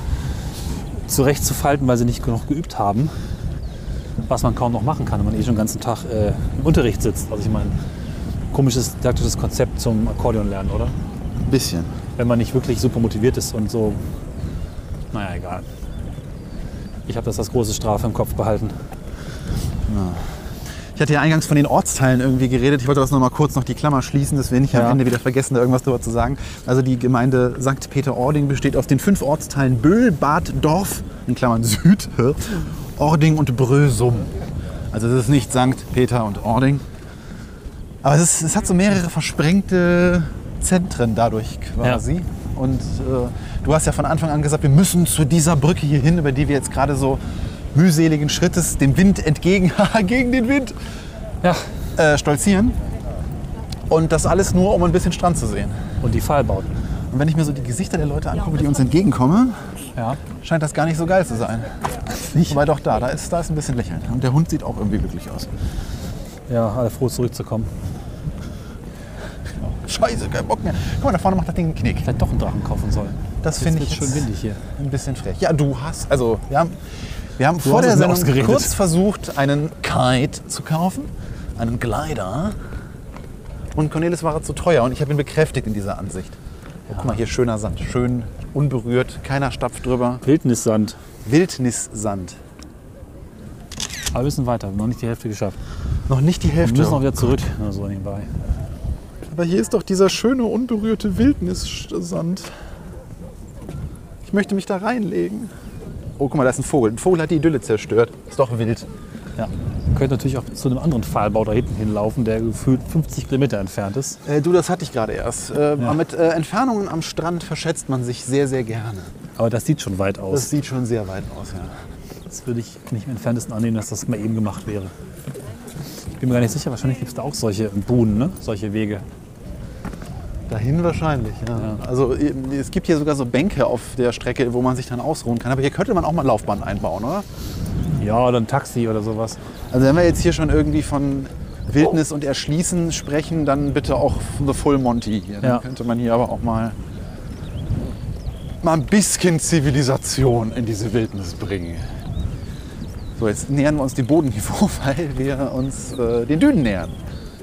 [SPEAKER 3] zurechtzufalten, weil sie nicht genug geübt haben. Was man kaum noch machen kann, wenn man eh schon den ganzen Tag äh, im Unterricht sitzt. Also ich meine, komisches didaktisches Konzept zum Akkordeon lernen, oder?
[SPEAKER 2] Ein bisschen.
[SPEAKER 3] Wenn man nicht wirklich super motiviert ist und so. Naja, egal. Ich habe das als große Strafe im Kopf behalten.
[SPEAKER 2] Ich hatte ja eingangs von den Ortsteilen irgendwie geredet. Ich wollte das noch mal kurz noch die Klammer schließen, dass wir nicht am
[SPEAKER 3] Ja.
[SPEAKER 2] Ende wieder vergessen, da irgendwas darüber zu sagen. Also die Gemeinde St. Peter-Ording besteht aus den fünf Ortsteilen Böhl, Bad, Dorf, in Klammern Süd, <laughs> Ording und Brösum. Also es ist nicht St. Peter und Ording. Aber es, ist, es hat so mehrere versprengte Zentren dadurch quasi. Und äh, du hast ja von Anfang an gesagt, wir müssen zu dieser Brücke hier hin, über die wir jetzt gerade so mühseligen Schrittes dem Wind entgegen, <laughs> gegen den Wind,
[SPEAKER 3] Ja,
[SPEAKER 2] äh, stolzieren. Und das alles nur, um ein bisschen Strand zu sehen.
[SPEAKER 3] und die Pfahlbauten.
[SPEAKER 2] Und wenn ich mir so die Gesichter der Leute angucke, die uns entgegenkommen,
[SPEAKER 3] Ja.
[SPEAKER 2] scheint das gar nicht so geil zu sein. Wobei doch da, da ist, da ist ein bisschen Lächeln. Und der Hund sieht auch irgendwie glücklich aus.
[SPEAKER 3] Ja, alle froh zurückzukommen.
[SPEAKER 2] Scheiße, kein Bock mehr. Guck mal, da vorne macht das Ding einen Knick.
[SPEAKER 3] Vielleicht doch einen Drachen kaufen sollen.
[SPEAKER 2] Das finde ich jetzt
[SPEAKER 3] windig hier.
[SPEAKER 2] ein bisschen frech. Ja, du hast, also wir haben, wir haben vor der Sendung kurz versucht, einen Kite zu kaufen, einen Glider. Und Cornelis war zu teuer und ich habe ihn bekräftigt in dieser Ansicht. Oh, guck mal, hier schöner Sand, schön unberührt, keiner stapft drüber.
[SPEAKER 3] Wildnissand.
[SPEAKER 2] Wildnissand.
[SPEAKER 3] Aber wir müssen weiter. Wir haben noch nicht die Hälfte geschafft.
[SPEAKER 2] Noch nicht die
[SPEAKER 3] Wir
[SPEAKER 2] Hälfte.
[SPEAKER 3] müssen auch wieder zurück. So nebenbei.
[SPEAKER 2] Aber hier ist doch dieser schöne unberührte Wildnissand. Ich möchte mich da reinlegen. Oh, guck mal, da ist ein Vogel. Ein Vogel hat die Idylle zerstört. Ist doch wild.
[SPEAKER 3] Ja. Können natürlich auch zu einem anderen Pfahlbau da hinten hinlaufen, der gefühlt 50 Kilometer entfernt ist.
[SPEAKER 2] Äh, du, das hatte ich gerade erst. Äh, Mit äh, Entfernungen am Strand verschätzt man sich sehr, sehr gerne.
[SPEAKER 3] Aber das sieht schon weit
[SPEAKER 2] Das
[SPEAKER 3] aus.
[SPEAKER 2] sieht schon sehr weit aus, ja.
[SPEAKER 3] Das würde ich nicht im entferntesten annehmen, dass das mal eben gemacht wäre. Ich bin mir gar nicht sicher, wahrscheinlich gibt es da auch solche Buhnen, ne? solche Wege.
[SPEAKER 2] Dahin wahrscheinlich, ja.
[SPEAKER 3] Ja.
[SPEAKER 2] Also es gibt hier sogar so Bänke auf der Strecke, wo man sich dann ausruhen kann. Aber hier könnte man auch mal Laufbahn einbauen, oder?
[SPEAKER 3] Ja, oder ein Taxi oder sowas.
[SPEAKER 2] Also wenn wir jetzt hier schon irgendwie von Wildnis und Erschließen sprechen, dann bitte auch The Full Monty. Hier. Dann
[SPEAKER 3] Ja.
[SPEAKER 2] könnte man hier aber auch mal, mal ein bisschen Zivilisation in diese Wildnis bringen. So, jetzt nähern wir uns dem Bodenniveau, <laughs> weil wir uns äh, den Dünen nähern.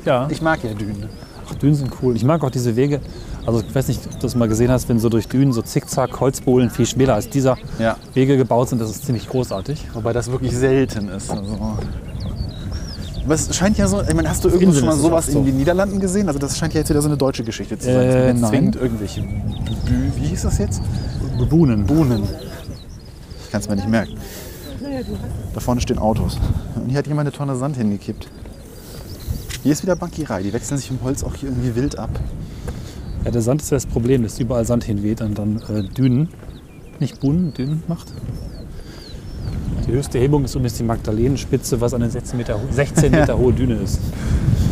[SPEAKER 3] Ja,
[SPEAKER 2] Ich mag ja Dünen.
[SPEAKER 3] Ach, Dünen sind cool. Ich mag auch diese Wege. Also ich weiß nicht, ob du das mal gesehen hast, wenn so durch Dünen so zickzack Holzbohlen viel schmäler als dieser
[SPEAKER 2] Ja.
[SPEAKER 3] Wege gebaut sind. Das ist ziemlich großartig.
[SPEAKER 2] Wobei das wirklich selten ist. Also. Aber es scheint ja so, ich meine, hast du irgendwo schon mal
[SPEAKER 3] es
[SPEAKER 2] sowas
[SPEAKER 3] so.
[SPEAKER 2] in den Niederlanden gesehen? Also das scheint ja jetzt wieder so eine deutsche Geschichte zu sein.
[SPEAKER 3] Äh, nein.
[SPEAKER 2] zwingend irgendwelche wie hieß das jetzt?
[SPEAKER 3] Buhnen.
[SPEAKER 2] Bohnen. Ich kann es mir nicht merken. Da vorne stehen Autos. Und hier hat jemand eine Tonne Sand hingekippt. Hier ist wieder Bankierei. Die wechseln sich im Holz auch hier irgendwie wild ab.
[SPEAKER 3] Ja, der Sand ist ja das Problem, dass überall Sand hinweht und dann äh, Dünen, nicht Buhnen, Dünen macht. Die höchste Hebung ist übrigens die Magdalenenspitze, was eine 16 Meter, ho- 16 <laughs> Meter hohe Düne ist.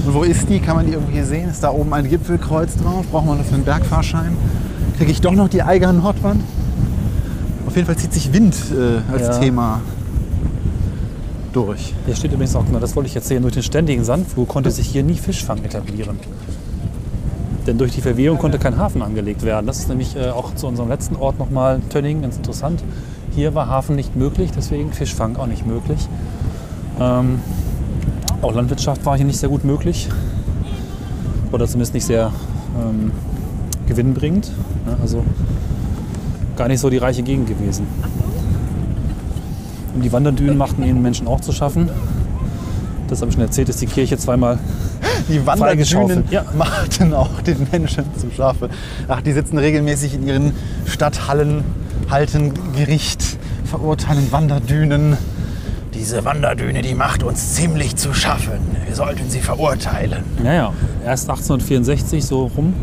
[SPEAKER 2] Und wo ist die? Kann man die irgendwo hier sehen? Ist da oben ein Gipfelkreuz drauf? Braucht man dafür einen Bergfahrschein? Kriege ich doch noch die Eiger Nordwand? Auf jeden Fall zieht sich Wind äh, als
[SPEAKER 3] Ja.
[SPEAKER 2] Thema durch.
[SPEAKER 3] Hier steht übrigens auch, genau, das wollte ich erzählen, durch den ständigen Sandflug konnte sich hier nie Fischfang etablieren. Denn durch die Verwehung konnte kein Hafen angelegt werden. Das ist nämlich äh, auch zu unserem letzten Ort nochmal, Tönning, ganz interessant. Hier war Hafen nicht möglich, deswegen Fischfang auch nicht möglich. Ähm, auch Landwirtschaft war hier nicht sehr gut möglich. Oder zumindest nicht sehr ähm, gewinnbringend. Ne? Also gar nicht so die reiche Gegend gewesen. Und die Wanderdünen machten den Menschen auch zu schaffen. Das habe ich schon erzählt, ist die Kirche zweimal
[SPEAKER 2] Die Wanderdünen
[SPEAKER 3] ja.
[SPEAKER 2] machten auch den Menschen zum Schafe. Ach, die sitzen regelmäßig in ihren Stadthallen, halten Gericht, verurteilen Wanderdünen. Diese Wanderdüne, die macht uns ziemlich zu schaffen. Wir sollten sie verurteilen.
[SPEAKER 3] Naja, erst 1864 so rum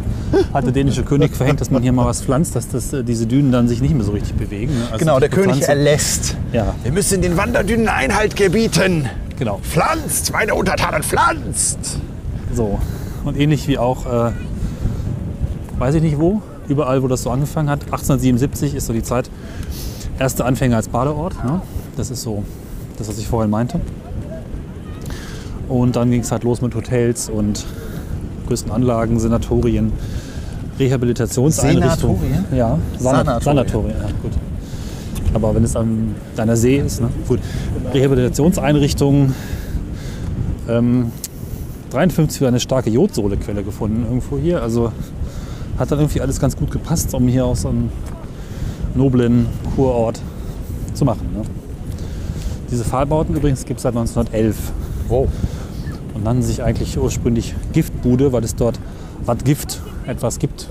[SPEAKER 3] hat der dänische König verhängt, dass man hier mal was pflanzt, dass das, äh, diese Dünen dann sich nicht mehr so richtig bewegen. ne? Also
[SPEAKER 2] Genau, der König erlässt.
[SPEAKER 3] Ja,
[SPEAKER 2] Wir müssen den Wanderdünen Einhalt gebieten.
[SPEAKER 3] genau.
[SPEAKER 2] Pflanzt, meine Untertanen, pflanzt!
[SPEAKER 3] So. Und ähnlich wie auch, äh, weiß ich nicht wo, überall, wo das so angefangen hat. 1877 ist so die Zeit. Erste Anfänger als Badeort. Ne? Das ist so das, was ich vorhin meinte. Und dann ging es halt los mit Hotels und größten Anlagen, Sanatorien, Rehabilitationseinrichtungen.
[SPEAKER 2] Senatorien?
[SPEAKER 3] Ja, Sana
[SPEAKER 2] Sanatorien.
[SPEAKER 3] Sanatorien. Ja, gut. Aber wenn es an deiner See ist, ne? gut. Rehabilitationseinrichtungen, ähm, 53 war eine starke Jodsohlequelle gefunden irgendwo hier. Also hat dann irgendwie alles ganz gut gepasst, um hier aus so einem noblen Kurort zu machen. Ne? Diese Pfahlbauten übrigens gibt es seit 1911
[SPEAKER 2] Wow.
[SPEAKER 3] Und nannten sich eigentlich ursprünglich Giftbude, weil es dort was Gift etwas gibt.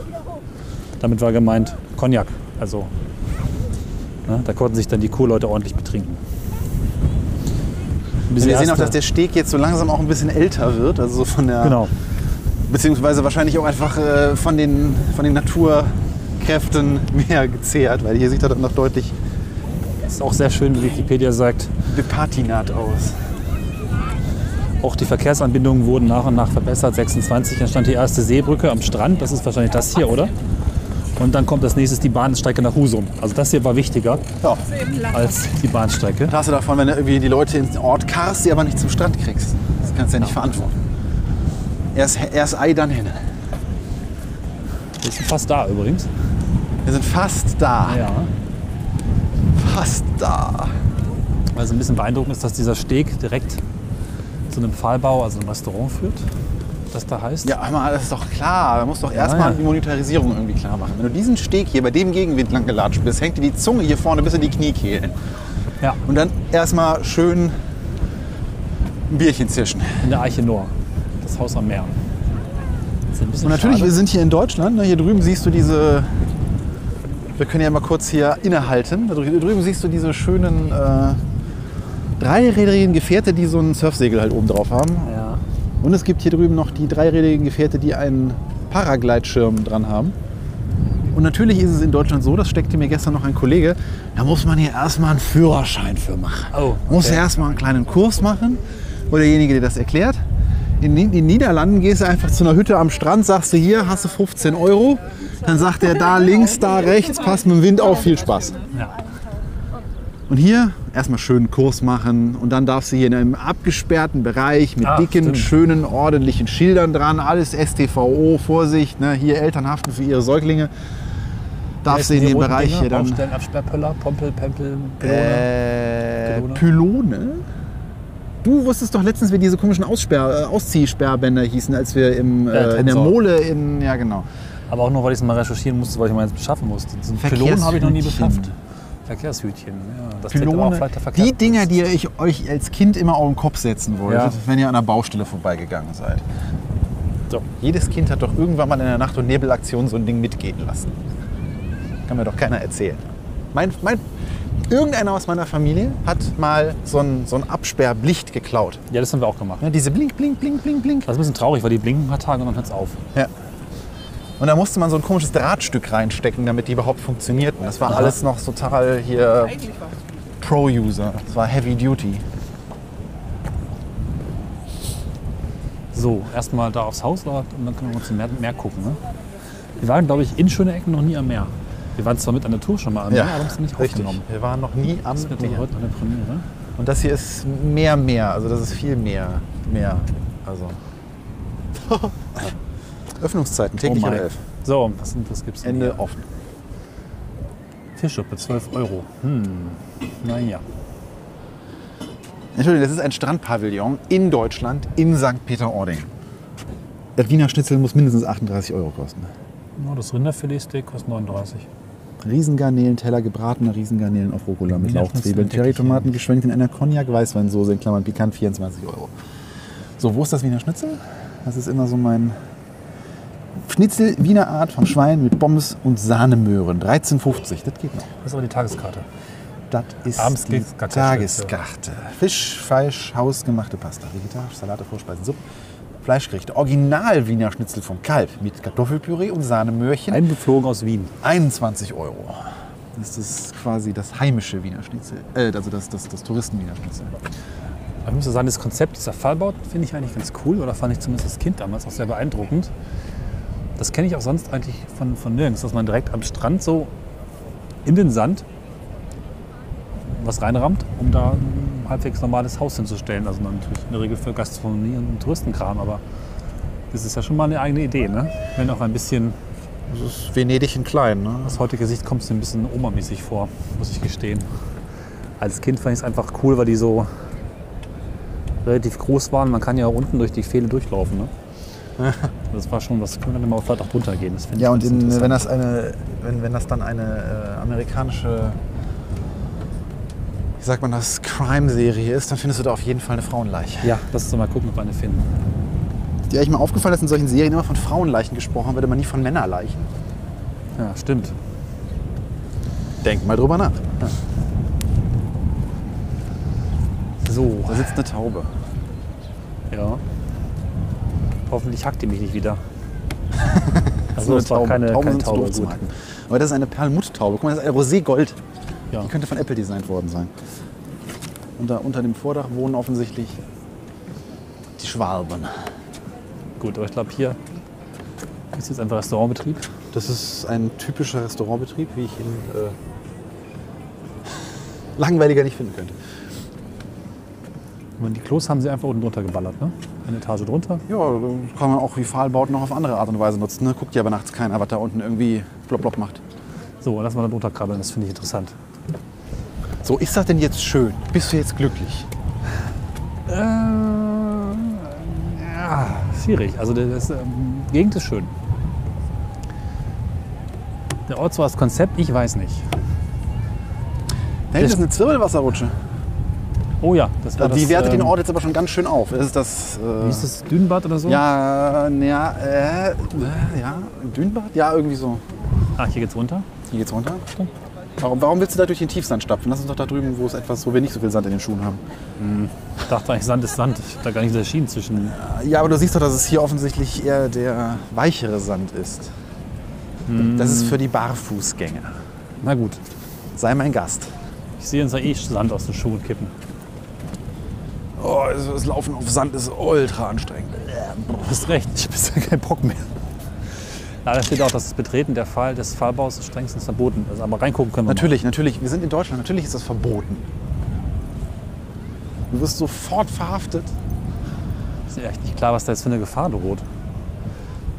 [SPEAKER 3] Damit war gemeint Cognac. Also ne, da konnten sich dann die Kurleute ordentlich betrinken.
[SPEAKER 2] Wir sehen auch,
[SPEAKER 3] erste-
[SPEAKER 2] dass der Steg jetzt so langsam auch ein bisschen älter wird. Also so von der.
[SPEAKER 3] genau.
[SPEAKER 2] Beziehungsweise wahrscheinlich auch einfach äh, von, den, von den Naturkräften mehr gezehrt, weil hier sieht er dann noch deutlich
[SPEAKER 3] Ist auch sehr schön, wie Wikipedia sagt,
[SPEAKER 2] bepatinat aus.
[SPEAKER 3] Auch die Verkehrsanbindungen wurden nach und nach verbessert. 26 entstand die erste Seebrücke am Strand. Das ist wahrscheinlich das hier, oder? Und dann kommt als nächstes die Bahnstrecke nach Husum. Also das hier war wichtiger
[SPEAKER 2] Ja,
[SPEAKER 3] als die Bahnstrecke.
[SPEAKER 2] was hast du davon, wenn du irgendwie die Leute ins Ort karst, die aber nicht zum Strand kriegst? Das kannst du ja nicht verantworten. Erst, erst Ei, dann hin.
[SPEAKER 3] Wir sind fast da übrigens.
[SPEAKER 2] Wir sind fast da.
[SPEAKER 3] Ja.
[SPEAKER 2] Fast da.
[SPEAKER 3] Also ein bisschen beeindruckend ist, dass dieser Steg direkt zu einem Pfahlbau, also einem Restaurant führt. Das da heißt.
[SPEAKER 2] Ja, aber das ist doch klar. Da musst doch erstmal
[SPEAKER 3] ja.
[SPEAKER 2] die Monetarisierung irgendwie klar machen. Wenn du diesen Steg hier bei dem Gegenwind lang gelatscht bist, hängt dir die Zunge hier vorne bis in die Kniekehlen.
[SPEAKER 3] Ja,
[SPEAKER 2] Und dann erstmal schön ein Bierchen zischen.
[SPEAKER 3] in der Eiche Noor. Das Haus am Meer.
[SPEAKER 2] Und natürlich, wir
[SPEAKER 3] schade.
[SPEAKER 2] sind hier in Deutschland. ne? Hier drüben siehst du diese. Wir können ja mal kurz hier innehalten. Da drü- drüben siehst du diese schönen äh, dreirädrigen Gefährte, die so ein Surfsegel halt oben drauf haben.
[SPEAKER 3] Ja.
[SPEAKER 2] Und es gibt hier drüben noch die dreirädrigen Gefährte, die einen Paragleitschirm dran haben. Und natürlich ist es in Deutschland so, das steckte mir gestern noch ein Kollege, da muss man hier erstmal einen Führerschein für machen.
[SPEAKER 3] Oh,
[SPEAKER 2] Muss
[SPEAKER 3] okay.
[SPEAKER 2] erstmal einen kleinen Kurs machen, wo derjenige dir das erklärt. In den Niederlanden gehst du einfach zu einer Hütte am Strand, sagst du hier, hast du 15 Euro. Dann sagt er da links, da rechts, passt mit dem Wind auf, viel Spaß.
[SPEAKER 3] Ja.
[SPEAKER 2] Und hier erstmal schön einen Kurs machen und dann darfst du hier in einem abgesperrten Bereich mit
[SPEAKER 3] Ah,
[SPEAKER 2] dicken,
[SPEAKER 3] stimmt.
[SPEAKER 2] schönen, ordentlichen Schildern dran, alles STVO, Vorsicht, ne, hier Eltern haften für ihre Säuglinge. Darfst du in den Bereich
[SPEAKER 3] Dinger,
[SPEAKER 2] hier dann
[SPEAKER 3] Baustellen, Absperrpöller, Pompel, Pempel, Pylone.
[SPEAKER 2] äh,
[SPEAKER 3] Pylone?
[SPEAKER 2] Du wusstest doch letztens, wie diese komischen Aussperr, äh, Ausziehsperrbänder hießen, als wir im, äh, in der. Mole in, ja genau.
[SPEAKER 3] Aber auch nur, weil ich es mal recherchieren musste, weil ich mal eins beschaffen musste. So ein Pylon habe ich noch nie beschafft. Verkehrshütchen, ja. Das
[SPEAKER 2] Pylone,
[SPEAKER 3] der
[SPEAKER 2] die. Dinger, die ihr euch- als Kind immer auf den Kopf setzen wolltet,
[SPEAKER 3] Ja.
[SPEAKER 2] wenn ihr an einer Baustelle vorbeigegangen seid. So, jedes Kind hat doch irgendwann mal in der Nacht- und Nebelaktion so ein Ding mitgehen lassen. Kann mir doch keiner erzählen. Mein, mein, irgendeiner aus meiner Familie hat mal so ein, so ein Absperrblicht geklaut.
[SPEAKER 3] Ja, das haben wir auch gemacht.
[SPEAKER 2] Ja, diese Blink, Blink, Blink, Blink, Blink.
[SPEAKER 3] Das ist ein bisschen traurig, weil die blinken ein paar Tage und dann hört es auf.
[SPEAKER 2] Ja. Und da musste man so ein komisches Drahtstück reinstecken, damit die überhaupt funktionierten. Das war alles noch total hier Pro-User. Das war Heavy Duty.
[SPEAKER 3] So, erstmal da aufs Haus und dann können wir uns zum Meer, Meer gucken. Ne? Wir waren, glaube ich, in Schönecken noch nie am Meer. Wir waren zwar mit an der Tour schon mal am Meer, aber haben es nicht
[SPEAKER 2] richtig.
[SPEAKER 3] aufgenommen.
[SPEAKER 2] Wir waren noch nie am
[SPEAKER 3] Das wird
[SPEAKER 2] Meer.
[SPEAKER 3] heute noch eine Premiere.
[SPEAKER 2] Und das hier ist mehr Meer. Also das ist viel mehr Meer. Also. <laughs> Öffnungszeiten, täglich
[SPEAKER 3] Oh
[SPEAKER 2] um
[SPEAKER 3] mein.
[SPEAKER 2] 11.
[SPEAKER 3] So, was das gibt's denn
[SPEAKER 2] Ende
[SPEAKER 3] hier?
[SPEAKER 2] offen.
[SPEAKER 3] Fischsuppe, 12 Euro. Hm, naja.
[SPEAKER 2] Entschuldigung, das ist ein Strandpavillon in Deutschland, in St. Peter-Ording. Das Wiener Schnitzel muss mindestens 38 Euro kosten.
[SPEAKER 3] Oh, das Rinderfiletsteak kostet 39.
[SPEAKER 2] Riesengarnelen, Teller gebratener Riesengarnelen auf Rucola mit Lauchzwiebeln, Cherrytomaten geschwenkt in einer Cognac-Weißweinsoße in Klammern pikant 24 Euro. So, wo ist das Wiener Schnitzel? Das ist immer so mein Schnitzel Wiener Art vom Schwein mit Pommes und Sahnemöhren. 13,50. Das geht noch.
[SPEAKER 3] Das ist aber die Tageskarte.
[SPEAKER 2] Das ist
[SPEAKER 3] Abends
[SPEAKER 2] die Tageskarte. Fisch, Fleisch, hausgemachte Pasta, vegetarisch, Salate, Vorspeisen, Suppen, Fleischgerichte. Original Wiener Schnitzel vom Kalb mit Kartoffelpüree und Sahnemöhrchen.
[SPEAKER 3] Eingeflogen aus Wien.
[SPEAKER 2] 21 Euro. Das ist quasi das heimische Wiener Schnitzel. Äh, also das, das, das Touristen-Wiener Schnitzel.
[SPEAKER 3] Aber ich muss sagen, das Konzept dieser Fallbauten finde ich eigentlich ganz cool. Oder fand ich zumindest als Kind damals auch sehr beeindruckend. Das kenne ich auch sonst eigentlich von, von nirgends, dass man direkt am Strand so in den Sand was reinrammt, um da ein halbwegs normales Haus hinzustellen. Also natürlich in der Regel für Gastronomie und Touristenkram, aber das ist ja schon mal eine eigene Idee, ne? Wenn auch ein bisschen,
[SPEAKER 2] Das ist Venedig in klein. Ne?
[SPEAKER 3] aus heutiger Sicht kommt es mir ein bisschen Oma-mäßig vor, muss ich gestehen. Als Kind fand ich es einfach cool, weil die so relativ groß waren. Man kann ja unten durch die Pfähle durchlaufen. Ne? <laughs> Das war schon, das könnte dann mal vielleicht auch runtergehen. Das
[SPEAKER 2] Ja, und in, wenn, das eine, wenn, wenn das dann eine äh, amerikanische, wie sagt man das, Crime-Serie ist, dann findest du da auf jeden Fall eine Frauenleiche.
[SPEAKER 3] Ja, lass uns doch mal gucken, ob wir eine finden.
[SPEAKER 2] Dir eigentlich mal aufgefallen, dass in solchen Serien immer von Frauenleichen gesprochen wird, aber nie von Männerleichen.
[SPEAKER 3] Ja, stimmt.
[SPEAKER 2] Denk mal drüber nach.
[SPEAKER 3] So,
[SPEAKER 2] Da sitzt eine Taube.
[SPEAKER 3] ja. Hoffentlich hackt die mich nicht wieder.
[SPEAKER 2] Das <laughs>
[SPEAKER 3] Also, das war keine,
[SPEAKER 2] Tauben
[SPEAKER 3] keine Taube.
[SPEAKER 2] Hacken. Aber das ist eine Perlmutt-Taube. Guck mal, das ist eine Rosé-Gold.
[SPEAKER 3] Ja.
[SPEAKER 2] Die könnte von Apple designt worden sein. Und da unter dem Vordach wohnen offensichtlich die Schwalben.
[SPEAKER 3] Gut, aber ich glaube, hier ist jetzt einfach Restaurantbetrieb.
[SPEAKER 2] Das ist ein typischer Restaurantbetrieb, wie ich ihn äh, <laughs> langweiliger nicht finden könnte.
[SPEAKER 3] Und die Klos haben sie einfach unten drunter geballert, ne? Eine Etage drunter.
[SPEAKER 2] Ja, kann man auch wie Pfahlbauten noch auf andere Art und Weise nutzen. Ne? Guckt ja aber nachts keiner, was da unten irgendwie blopp blopp macht.
[SPEAKER 3] So, lass mal da drunter krabbeln, das finde ich interessant.
[SPEAKER 2] So, ist das denn jetzt schön? Bist du jetzt glücklich?
[SPEAKER 3] Äh, ja, schwierig. Also das ähm, die Gegend ist schön. Der Ort zwar das Konzept, ich weiß nicht.
[SPEAKER 2] Da hinten ist eine Zwirbelwasserrutsche.
[SPEAKER 3] Oh ja, das war
[SPEAKER 2] Die
[SPEAKER 3] das,
[SPEAKER 2] wertet den
[SPEAKER 3] ähm,
[SPEAKER 2] Ort jetzt aber schon ganz schön auf. Ist das. Äh,
[SPEAKER 3] Wie ist das, Dünenbad oder so?
[SPEAKER 2] Ja, ja, äh, äh, ja, Dünenbad? Ja, irgendwie so.
[SPEAKER 3] Ah, hier geht's runter.
[SPEAKER 2] Hier geht's runter. Warum, warum willst du da durch den Tiefsand stapfen? Lass uns doch da drüben, wo es etwas, wo wir nicht so viel Sand in den Schuhen haben.
[SPEAKER 3] Ich dachte eigentlich, Sand ist Sand. Ich hab da gar nicht unterschieden zwischen.
[SPEAKER 2] Ja, aber du siehst doch, dass es hier offensichtlich eher der weichere Sand ist. Das ist für die Barfußgänger.
[SPEAKER 3] Na gut.
[SPEAKER 2] Sei mein Gast.
[SPEAKER 3] Ich sehe uns ja eh Sand aus den Schuhen kippen.
[SPEAKER 2] Oh, also das Laufen auf Sand ist ultra anstrengend.
[SPEAKER 3] Du hast recht, ich habe <laughs> keinen Bock mehr. Leider steht auch, dass das Betreten der Fall des Fallbaus strengstens verboten ist. Aber reingucken können wir
[SPEAKER 2] Natürlich, natürlich. Wir sind in Deutschland. Natürlich ist das verboten. Du wirst sofort verhaftet.
[SPEAKER 3] Mal. Ist ja echt nicht klar, was da jetzt für eine Gefahr droht.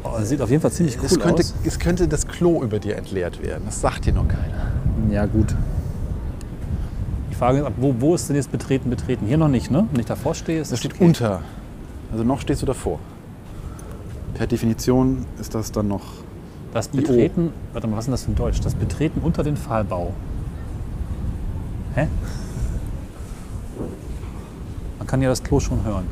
[SPEAKER 3] Oh, sieht auf jeden Fall ziemlich cool
[SPEAKER 2] es, könnte,
[SPEAKER 3] aus.
[SPEAKER 2] es könnte das Klo über dir entleert werden. Das sagt dir noch keiner.
[SPEAKER 3] Ja, gut. Frage ist, ab wo, wo ist denn jetzt Betreten betreten? Hier noch nicht, ne? Wenn ich davor stehe, ist
[SPEAKER 2] Das steht
[SPEAKER 3] okay.
[SPEAKER 2] unter. Also noch stehst du davor. Per Definition ist das dann noch.
[SPEAKER 3] Das
[SPEAKER 2] IO.
[SPEAKER 3] Betreten, warte mal, was ist denn das für ein Deutsch? Das Betreten unter den Pfahlbau. Hä? Man kann ja das Klo schon hören.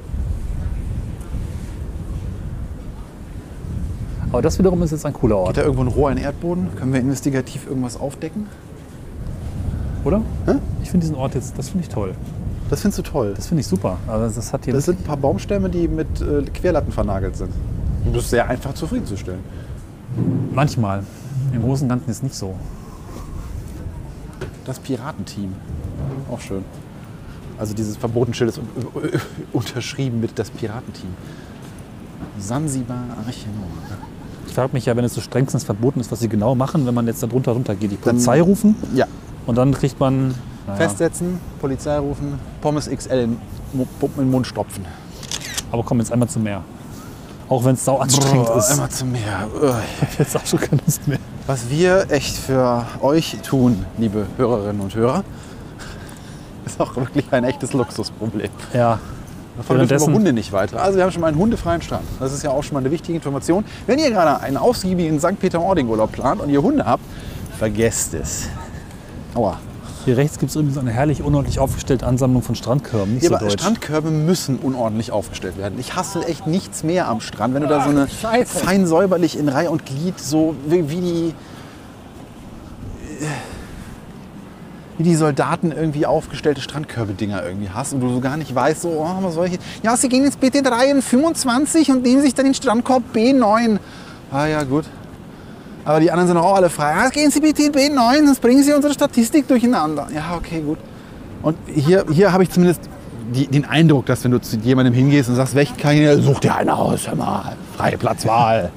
[SPEAKER 3] Aber das wiederum ist jetzt ein cooler
[SPEAKER 2] Geht
[SPEAKER 3] Ort,
[SPEAKER 2] da irgendwo ein Rohr in den Erdboden? Können wir investigativ irgendwas aufdecken?
[SPEAKER 3] Oder?
[SPEAKER 2] Hä?
[SPEAKER 3] Ich finde diesen Ort jetzt, das finde ich toll.
[SPEAKER 2] Das findest du toll.
[SPEAKER 3] Das finde ich super. Also das hat hier
[SPEAKER 2] Das sind ein paar Baumstämme, die mit äh, Querlatten vernagelt sind. Du bist sehr einfach zufriedenzustellen.
[SPEAKER 3] manchmal. Im Großen und Ganzen ist nicht so.
[SPEAKER 2] Das Piratenteam. Auch schön. Also dieses Verbotenschild ist un unterschrieben mit das Piratenteam. Sansibar Archeno.
[SPEAKER 3] Ich frage mich ja, wenn es so strengstens verboten ist, was sie genau machen, wenn man jetzt da drunter runter geht. Die
[SPEAKER 2] Dann-
[SPEAKER 3] Polizei rufen
[SPEAKER 2] Ja.
[SPEAKER 3] Und dann kriegt man naja,
[SPEAKER 2] Festsetzen, Polizei rufen, Pommes XL in, den Mund stopfen.
[SPEAKER 3] Aber komm jetzt einmal zum Meer. Auch wenn es sau anstrengend
[SPEAKER 2] Boah,
[SPEAKER 3] ist.
[SPEAKER 2] Immer zum Meer.
[SPEAKER 3] Jetzt auch schon keine Lust mehr.
[SPEAKER 2] Was wir echt für euch tun, liebe Hörerinnen und Hörer, <laughs> ist auch wirklich ein echtes Luxusproblem.
[SPEAKER 3] Ja.
[SPEAKER 2] Davon dürfen aber Hunde nicht weiter. Also wir haben schon mal einen hundefreien Strand. Das ist ja auch schon mal eine wichtige Information. Wenn ihr gerade einen ausgiebigen St. Peter-Ording-Urlaub plant und ihr Hunde habt, vergesst es. Aua.
[SPEAKER 3] Hier rechts gibt es übrigens eine herrlich unordentlich aufgestellte Ansammlung von Strandkörben. Nicht
[SPEAKER 2] Ja,
[SPEAKER 3] so
[SPEAKER 2] aber
[SPEAKER 3] deutsch.
[SPEAKER 2] Strandkörbe müssen unordentlich aufgestellt werden. Ich hasse echt nichts mehr am Strand, wenn du da so eine fein säuberlich in Reihe und Glied so wie, wie die wie die Soldaten irgendwie aufgestellte Strandkörbe-Dinger irgendwie hast und du so gar nicht weißt, so, oh, was soll ich jetzt? Ja, Sie gehen jetzt bitte 3 in 25 und nehmen sich dann den Strandkorb B9. Ah ja, gut. Aber die anderen sind auch alle frei. Ja, gehen Sie bitte in B9, sonst bringen Sie unsere Statistik durcheinander. Ja, okay, gut. Und hier, hier habe ich zumindest die, den Eindruck, dass wenn du zu jemandem hingehst und sagst, welchen kann ich, such dir einen aus, hör mal, freie Platzwahl.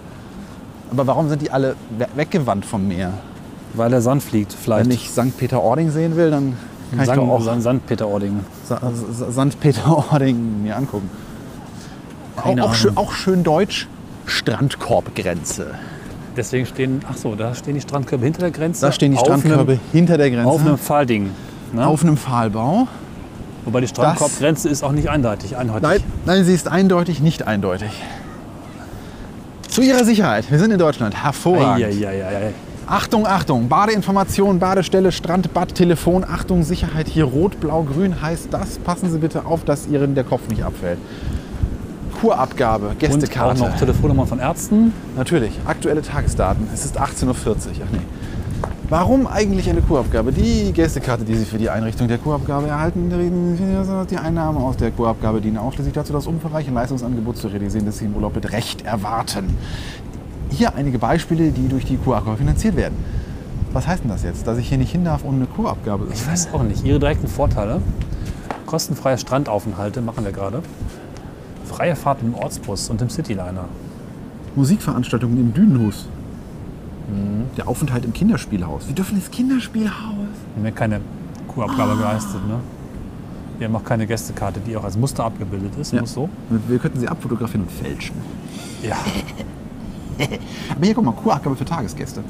[SPEAKER 2] Aber warum sind die alle we weggewandt vom Meer?
[SPEAKER 3] Weil der Sand fliegt, vielleicht.
[SPEAKER 2] Wenn ich St. Peter-Ording sehen will, dann kann ich
[SPEAKER 3] Sand,
[SPEAKER 2] doch auch
[SPEAKER 3] Sand, Sand Peter Ording.
[SPEAKER 2] Sa- Sa- St. Peter-Ording mir angucken. Auch, auch, schön, auch schön deutsch, Strandkorbgrenze.
[SPEAKER 3] Deswegen stehen, ach so, da stehen die Strandkörbe hinter der Grenze.
[SPEAKER 2] Da stehen die Strandkörbe
[SPEAKER 3] Einem,
[SPEAKER 2] hinter der Grenze.
[SPEAKER 3] auf einem Pfahlding. Ne?
[SPEAKER 2] auf einem Pfahlbau.
[SPEAKER 3] Wobei die Strandkorbgrenze ist auch nicht eindeutig. eindeutig.
[SPEAKER 2] Nein, nein, sie ist eindeutig nicht eindeutig. Zu Ihrer Sicherheit. Wir sind in Deutschland. Hervorragend.
[SPEAKER 3] Eieieiei.
[SPEAKER 2] Achtung, Achtung. Badeinformation, Badestelle, Strand, Bad, Telefon. Achtung, Sicherheit. Hier rot, blau, grün heißt das. Passen Sie bitte auf, dass Ihnen der Kopf nicht abfällt. Kurabgabe,
[SPEAKER 3] Und auch
[SPEAKER 2] Gästekarte.
[SPEAKER 3] noch Telefonnummern von Ärzten.
[SPEAKER 2] Natürlich, aktuelle Tagesdaten. Es ist 18.40 Uhr. Ach nee. Warum eigentlich eine Kurabgabe? Die Gästekarte, die Sie für die Einrichtung der Kurabgabe erhalten, die Einnahmen aus der Kurabgabe dienen ausschließlich dazu, das umfangreiche Leistungsangebot zu realisieren, das Sie im Urlaub mit Recht erwarten. Hier einige Beispiele, die durch die Kurabgabe finanziert werden. Was heißt denn das jetzt? Dass ich hier nicht hin darf ohne eine Kurabgabe?
[SPEAKER 3] Ich weiß auch nicht. Ihre direkten Vorteile. Kostenfreie Strandaufenthalte machen wir gerade. Freie Fahrt im Ortsbus und im Cityliner.
[SPEAKER 2] Musikveranstaltungen im Dünenhus. Der Aufenthalt im Kinderspielhaus. Wir dürfen ins Kinderspielhaus.
[SPEAKER 3] Wir haben ja keine Kurabgabe geleistet. Ne? Wir haben auch keine Gästekarte, die auch als Muster abgebildet ist.
[SPEAKER 2] Ja.
[SPEAKER 3] Muss so.
[SPEAKER 2] Wir könnten sie abfotografieren und fälschen.
[SPEAKER 3] Ja. <laughs>
[SPEAKER 2] Aber hier, guck mal, Kurabgabe für Tagesgäste.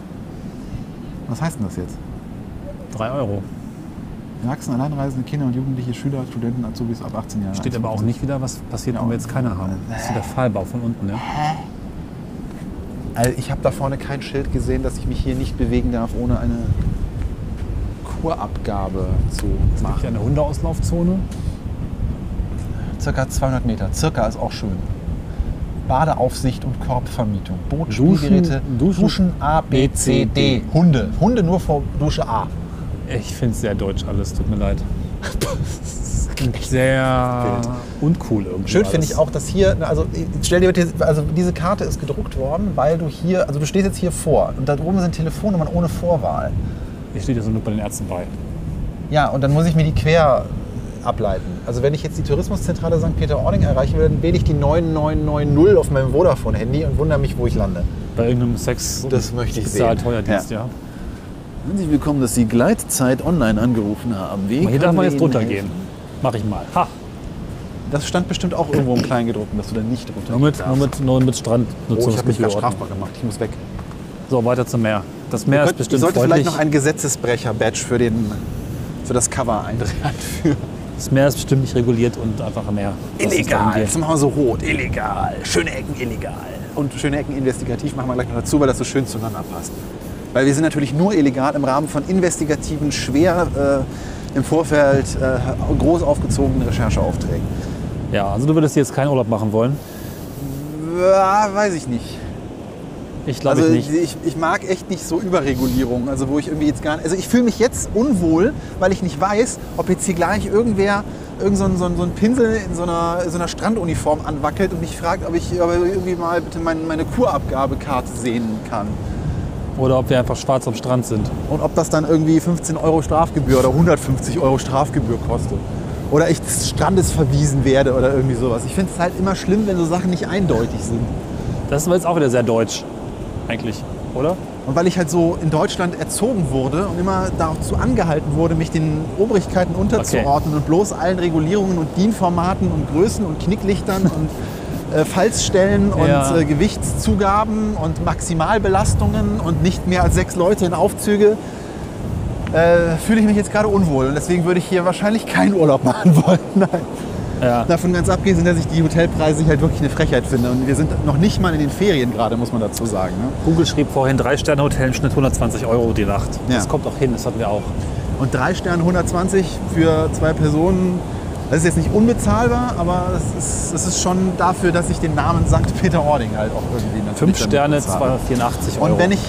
[SPEAKER 2] Was heißt denn das jetzt?
[SPEAKER 3] Drei Euro.
[SPEAKER 2] Erwachsene, alleinreisende Kinder und Jugendliche, Schüler, Studenten, Azubis ab 18 Jahren.
[SPEAKER 3] Steht aber auch nicht wieder, was passiert, wenn wir jetzt keine haben. Das ist der Fallbau von unten. Ne?
[SPEAKER 2] Also ich habe da vorne kein Schild gesehen, dass ich mich hier nicht bewegen darf, ohne eine Kurabgabe zu
[SPEAKER 3] Hier
[SPEAKER 2] machen.
[SPEAKER 3] eine Hundeauslaufzone.
[SPEAKER 2] Circa 200 Meter. Circa ist auch schön. Badeaufsicht und Korbvermietung. Boot,
[SPEAKER 3] Duschen-
[SPEAKER 2] Spielgeräte,
[SPEAKER 3] Duschen-
[SPEAKER 2] Duschen A, B, C, D. Hunde. Hunde nur vor Dusche A.
[SPEAKER 3] Ich finde es sehr deutsch alles, tut mir leid. <laughs> sehr
[SPEAKER 2] Wild.
[SPEAKER 3] uncool irgendwie.
[SPEAKER 2] Schön finde ich auch, dass hier, also stell dir bitte, also diese Karte ist gedruckt worden, weil du hier, also du stehst jetzt hier vor und da oben sind Telefonnummern ohne Vorwahl.
[SPEAKER 3] Steht ja so nur bei den Ärzten bei.
[SPEAKER 2] Ja, und dann muss ich mir die quer ableiten. Also wenn ich jetzt die Tourismuszentrale St. Peter-Ording erreichen will, dann wähle ich die 9990 auf meinem Vodafone-Handy und wundere mich, wo ich lande.
[SPEAKER 3] Bei irgendeinem Sex-
[SPEAKER 2] Das möchte ich sehen.
[SPEAKER 3] Sozialteuerdienst, ja.
[SPEAKER 2] Herzlich willkommen, dass Sie Gleitzeit online angerufen haben. Wie
[SPEAKER 3] hier darf man jetzt drunter gehen. Mach ich mal. Ha!
[SPEAKER 2] Das stand bestimmt auch irgendwo im Kleingedruckten, dass du da nicht drunter
[SPEAKER 3] Nur mit, nur mit, nur mit
[SPEAKER 2] Oh, ich habe mich gerade strafbar gemacht. Ich muss weg.
[SPEAKER 3] so, weiter zum Meer. Das Meer ist
[SPEAKER 2] Könnt- ich
[SPEAKER 3] bestimmt
[SPEAKER 2] sollte
[SPEAKER 3] freundlich.
[SPEAKER 2] vielleicht noch ein Gesetzesbrecher-Badge für, den, für das Cover einführen.
[SPEAKER 3] Das Meer ist bestimmt nicht reguliert und einfach.
[SPEAKER 2] Jetzt machen wir so rot. Illegal. Schöne Ecken illegal. Und schöne Ecken investigativ machen wir gleich noch dazu, weil das so schön zueinander passt. Weil wir sind natürlich nur illegal im Rahmen von investigativen, schwer äh, im Vorfeld äh, groß aufgezogenen Rechercheaufträgen.
[SPEAKER 3] Ja, also du würdest jetzt keinen Urlaub machen wollen?
[SPEAKER 2] Ja, weiß ich nicht.
[SPEAKER 3] Ich glaube
[SPEAKER 2] Also
[SPEAKER 3] ich nicht.
[SPEAKER 2] ich, ich mag echt nicht so Überregulierung, also wo ich irgendwie jetzt gar nicht, also ich fühle mich jetzt unwohl, weil ich nicht weiß, ob jetzt hier gleich irgendwer irgend so ein, so ein, so ein Pinsel in so einer, so einer Stranduniform anwackelt und mich fragt, ob ich aber irgendwie mal bitte mein, meine Kurabgabekarte sehen kann.
[SPEAKER 3] Oder ob wir einfach schwarz am Strand sind.
[SPEAKER 2] Und ob das dann irgendwie 15 Euro Strafgebühr oder 150 Euro Strafgebühr kostet. Oder ich des Strandes verwiesen werde oder irgendwie sowas. Ich finde es halt immer schlimm, wenn so Sachen nicht eindeutig sind.
[SPEAKER 3] Das ist aber jetzt auch wieder sehr deutsch. Eigentlich. Oder?
[SPEAKER 2] Und weil ich halt so in Deutschland erzogen wurde und immer dazu angehalten wurde, mich den Obrigkeiten unterzuordnen und bloß allen Regulierungen und DIN-Formaten und Größen und Knicklichtern und <laughs> äh, Falzstellen
[SPEAKER 3] Ja.
[SPEAKER 2] und äh, Gewichtszugaben und Maximalbelastungen und nicht mehr als sechs Leute in Aufzüge, äh, fühle ich mich jetzt gerade unwohl. Und deswegen würde ich hier wahrscheinlich keinen Urlaub <laughs> machen wollen. Nein.
[SPEAKER 3] Ja.
[SPEAKER 2] Davon ganz abgesehen, dass ich die Hotelpreise halt wirklich eine Frechheit finde. Und wir sind noch nicht mal in den Ferien gerade, muss man dazu sagen. Ne?
[SPEAKER 3] Google schrieb vorhin, drei Sterne Hotel im Schnitt 120 Euro die Nacht.
[SPEAKER 2] Ja.
[SPEAKER 3] Das kommt auch hin, das hatten wir auch.
[SPEAKER 2] Und drei Sterne 120 für zwei Personen, das ist jetzt nicht unbezahlbar, aber das ist, das ist schon dafür, dass ich den Namen St. Peter-Ording halt auch irgendwie natürlich
[SPEAKER 3] Fünf Sterne,
[SPEAKER 2] bezahle.
[SPEAKER 3] 284 Euro.
[SPEAKER 2] Und wenn ich,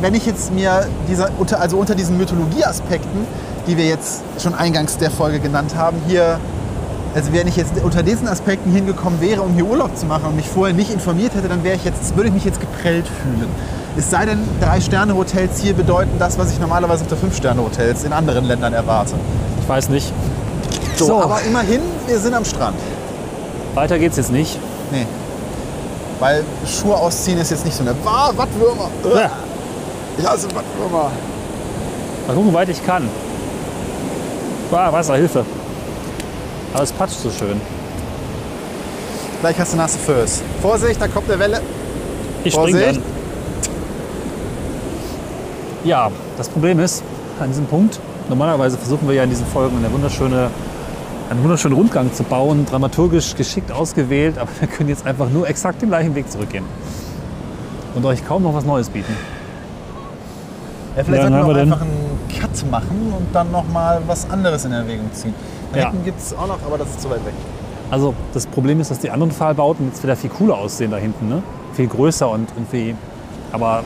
[SPEAKER 2] wenn, ich jetzt mir dieser, unter, also unter diesen Mythologieaspekten, die wir jetzt schon eingangs der Folge genannt haben, hier, also wenn ich jetzt unter diesen Aspekten hingekommen wäre, um hier Urlaub zu machen und mich vorher nicht informiert hätte, dann wäre ich jetzt, würde ich mich jetzt geprellt fühlen. Es sei denn, Drei-Sterne-Hotels hier bedeuten das, was ich normalerweise auf der Fünf-Sterne-Hotels in anderen Ländern erwarte.
[SPEAKER 3] ich weiß nicht.
[SPEAKER 2] So,
[SPEAKER 3] So.
[SPEAKER 2] aber immerhin, wir sind am Strand.
[SPEAKER 3] Weiter geht's jetzt nicht.
[SPEAKER 2] Nee. Weil Schuhe ausziehen ist jetzt nicht so eine Wah, Wattwürmer.
[SPEAKER 3] Ja.
[SPEAKER 2] Ich hasse Wattwürmer.
[SPEAKER 3] Mal gucken, wie weit ich kann. Ah, Wasser, Hilfe. Aber es patscht so schön.
[SPEAKER 2] Gleich hast du nasse Föß. Vorsicht, da kommt eine Welle.
[SPEAKER 3] Ich spring
[SPEAKER 2] Vorsicht.
[SPEAKER 3] dann. Ja, das Problem ist, an diesem Punkt, normalerweise versuchen wir ja in diesen Folgen eine wunderschöne, einen wunderschönen Rundgang zu bauen, dramaturgisch geschickt ausgewählt, aber wir können jetzt einfach nur exakt den gleichen Weg zurückgehen. Und euch kaum noch was Neues bieten.
[SPEAKER 2] Ja, vielleicht
[SPEAKER 3] Ja,
[SPEAKER 2] sollten wir einfach einen Cut machen und dann noch mal was anderes in Erwägung ziehen. Da
[SPEAKER 3] Ja.
[SPEAKER 2] hinten gibt es auch noch, aber das ist zu weit weg.
[SPEAKER 3] Also das Problem ist, dass die anderen Pfahlbauten jetzt wieder viel cooler aussehen da hinten. Ne? Viel größer und irgendwie. Aber.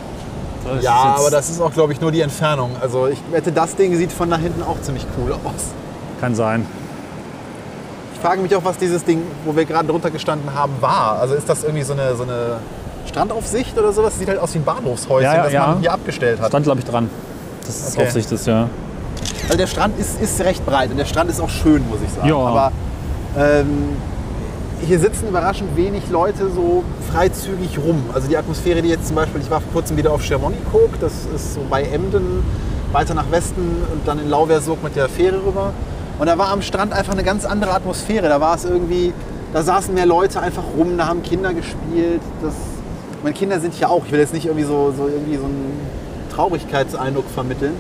[SPEAKER 3] das ist
[SPEAKER 2] Ja, aber das ist auch, glaube ich, nur die Entfernung. Also ich wette, das Ding sieht von da hinten auch ziemlich cool aus.
[SPEAKER 3] Kann sein.
[SPEAKER 2] Ich frage mich auch, was dieses Ding, wo wir gerade drunter gestanden haben, war. Also ist das irgendwie so eine, so eine Strandaufsicht oder sowas? Sieht halt aus wie ein Bahnhofshäuschen,
[SPEAKER 3] Ja, ja,
[SPEAKER 2] das
[SPEAKER 3] ja.
[SPEAKER 2] man hier abgestellt hat.
[SPEAKER 3] Stand, glaube ich, dran. Das ist
[SPEAKER 2] Okay.
[SPEAKER 3] Aufsicht ist, ja.
[SPEAKER 2] Also der Strand ist, ist recht breit und der Strand ist auch schön, muss ich sagen.
[SPEAKER 3] Ja.
[SPEAKER 2] Aber ähm, hier sitzen überraschend wenig Leute so freizügig rum. Also die Atmosphäre, die jetzt zum Beispiel, ich war vor kurzem wieder auf Chamonix-Cook, das ist so bei Emden, weiter nach Westen und dann in Lauversog mit der Fähre rüber. Und da war am Strand einfach eine ganz andere Atmosphäre. Da war es irgendwie, da saßen mehr Leute einfach rum, da haben Kinder gespielt. Das, meine Kinder sind hier auch. Ich will jetzt nicht irgendwie so, so, irgendwie so einen Traurigkeitseindruck vermitteln.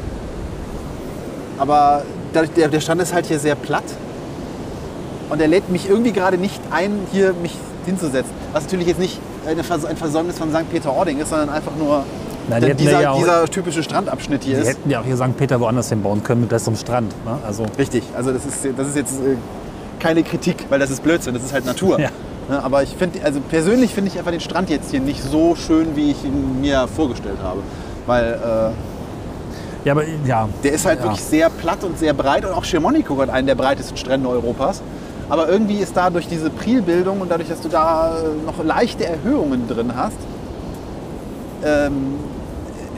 [SPEAKER 2] Aber der, der Strand ist halt hier sehr platt. Und er lädt mich irgendwie gerade nicht ein, hier mich hinzusetzen. Was natürlich jetzt nicht eine ein Versäumnis von St. Peter-Ording ist, sondern einfach nur
[SPEAKER 3] Na, die
[SPEAKER 2] dieser,
[SPEAKER 3] ja auch-
[SPEAKER 2] dieser typische Strandabschnitt hier
[SPEAKER 3] Die
[SPEAKER 2] ist.
[SPEAKER 3] hätten ja auch hier St. Peter woanders hinbauen können mit besserem Strand. Ne? Also,
[SPEAKER 2] Richtig, also das ist, das ist jetzt äh, keine Kritik, weil das ist Blödsinn, das ist halt Natur.
[SPEAKER 3] Ja.
[SPEAKER 2] Ne, Aber ich finde, also persönlich finde ich einfach den Strand jetzt hier nicht so schön, wie ich ihn mir vorgestellt habe. Weil, äh,
[SPEAKER 3] Ja, aber ja.
[SPEAKER 2] Der ist halt
[SPEAKER 3] Ja.
[SPEAKER 2] wirklich sehr platt und sehr breit und auch Schirmonico hat einen der breitesten Strände Europas. Aber irgendwie ist da durch diese Prilbildung und dadurch, dass du da äh, noch leichte Erhöhungen drin hast, ähm,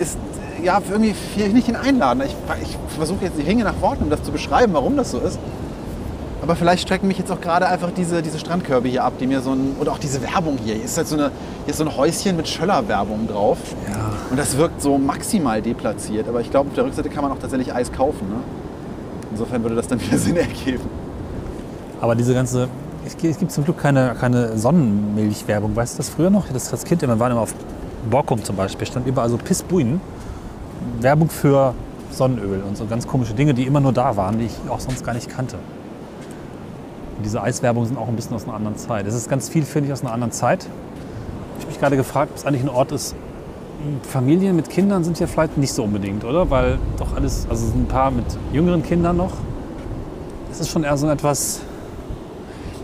[SPEAKER 2] ist ja irgendwie nicht den Einladen. Ich, ich versuche jetzt, ich ringe nach Worten, um das zu beschreiben, warum das so ist. Aber vielleicht strecken mich jetzt auch gerade einfach diese, diese Strandkörbe hier ab, die mir so ein. Und auch diese Werbung hier. Hier ist halt so, eine, hier ist so ein Häuschen mit Schöller-Werbung drauf.
[SPEAKER 3] Ja.
[SPEAKER 2] Und das wirkt so maximal deplatziert. Aber ich glaube, auf der Rückseite kann man auch tatsächlich Eis kaufen. Ne? Insofern würde das dann wieder <laughs> Sinn ergeben.
[SPEAKER 3] Aber diese ganze. Es gibt, zum Glück keine, keine Sonnenmilchwerbung. Weißt du das früher noch? Das als Kind immer waren immer auf Borkum zum Beispiel, stand überall so Pissbuinen. Werbung für Sonnenöl und so ganz komische Dinge, die immer nur da waren, die ich auch sonst gar nicht kannte. Und diese Eiswerbungen sind auch ein bisschen aus einer anderen Zeit. Es ist ganz viel, finde ich, aus einer anderen Zeit. Ich habe mich gerade gefragt, ob es eigentlich ein Ort ist. Familien mit Kindern sind ja vielleicht nicht so unbedingt, oder? Weil doch alles, also ein paar mit jüngeren Kindern noch. Es ist schon eher so etwas,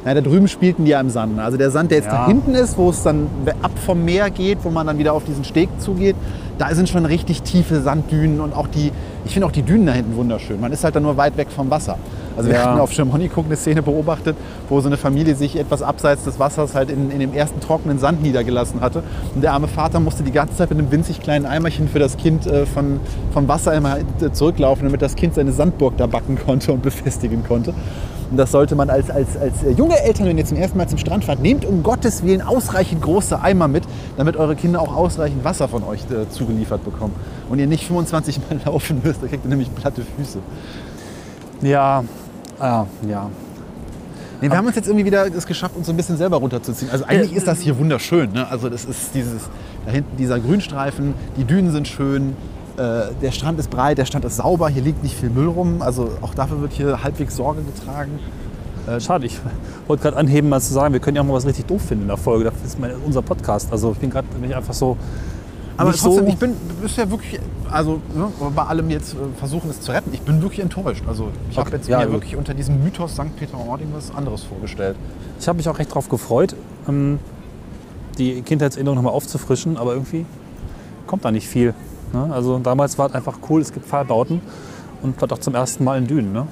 [SPEAKER 2] Ja, da drüben spielten die ja im Sand. ne? Also der Sand, der jetzt
[SPEAKER 3] Ja.
[SPEAKER 2] da hinten ist, wo es dann ab vom Meer geht, wo man dann wieder auf diesen Steg zugeht, da sind schon richtig tiefe Sanddünen und auch die, ich finde auch die Dünen da hinten wunderschön. Man ist halt dann nur weit weg vom Wasser. Also wir
[SPEAKER 3] Ja.
[SPEAKER 2] hatten auf Chamonix eine Szene beobachtet, wo so eine Familie sich etwas abseits des Wassers halt in, in dem ersten trockenen Sand niedergelassen hatte. Und der arme Vater musste die ganze Zeit mit einem winzig kleinen Eimerchen für das Kind äh, von, vom Wasser immer äh, zurücklaufen, damit das Kind seine Sandburg da backen konnte und befestigen konnte. Und das sollte man als, als, als äh, junge Eltern, wenn ihr zum ersten Mal zum Strand fahrt, nehmt um Gottes Willen ausreichend große Eimer mit, damit eure Kinder auch ausreichend Wasser von euch äh, zugeliefert bekommen. Und ihr nicht 25 Mal <laughs> laufen müsst, da kriegt ihr nämlich platte Füße.
[SPEAKER 3] ja, ah, ja.
[SPEAKER 2] Nee, wir haben uns jetzt irgendwie wieder es geschafft, uns so ein bisschen selber runterzuziehen. Also eigentlich ist das hier wunderschön. Ne? Also das ist dieses, da hinten dieser Grünstreifen, die Dünen sind schön, äh, der Strand ist breit, der Strand ist sauber, hier liegt nicht viel Müll rum. Also auch dafür wird hier halbwegs Sorge getragen.
[SPEAKER 3] Schade, ich wollte gerade anheben, mal zu sagen, wir können ja auch mal was richtig doof finden in der Folge. Das ist mein, unser Podcast. Also ich bin gerade nicht einfach so.
[SPEAKER 2] Aber trotzdem,
[SPEAKER 3] so,
[SPEAKER 2] ich bin ist ja wirklich, also ne, bei allem jetzt äh, versuchen es zu retten, ich bin wirklich enttäuscht. Also ich habe
[SPEAKER 3] Okay,
[SPEAKER 2] jetzt
[SPEAKER 3] ja,
[SPEAKER 2] mir
[SPEAKER 3] gut.
[SPEAKER 2] wirklich unter diesem Mythos St. Peter-Ording was anderes vorgestellt.
[SPEAKER 3] Ich habe mich auch recht darauf gefreut, ähm, die Kindheitserinnerung nochmal aufzufrischen, aber irgendwie kommt da nicht viel. Ne? Also damals war es einfach cool, es gibt Pfahlbauten und vielleicht auch zum ersten Mal in Dünen. Ne?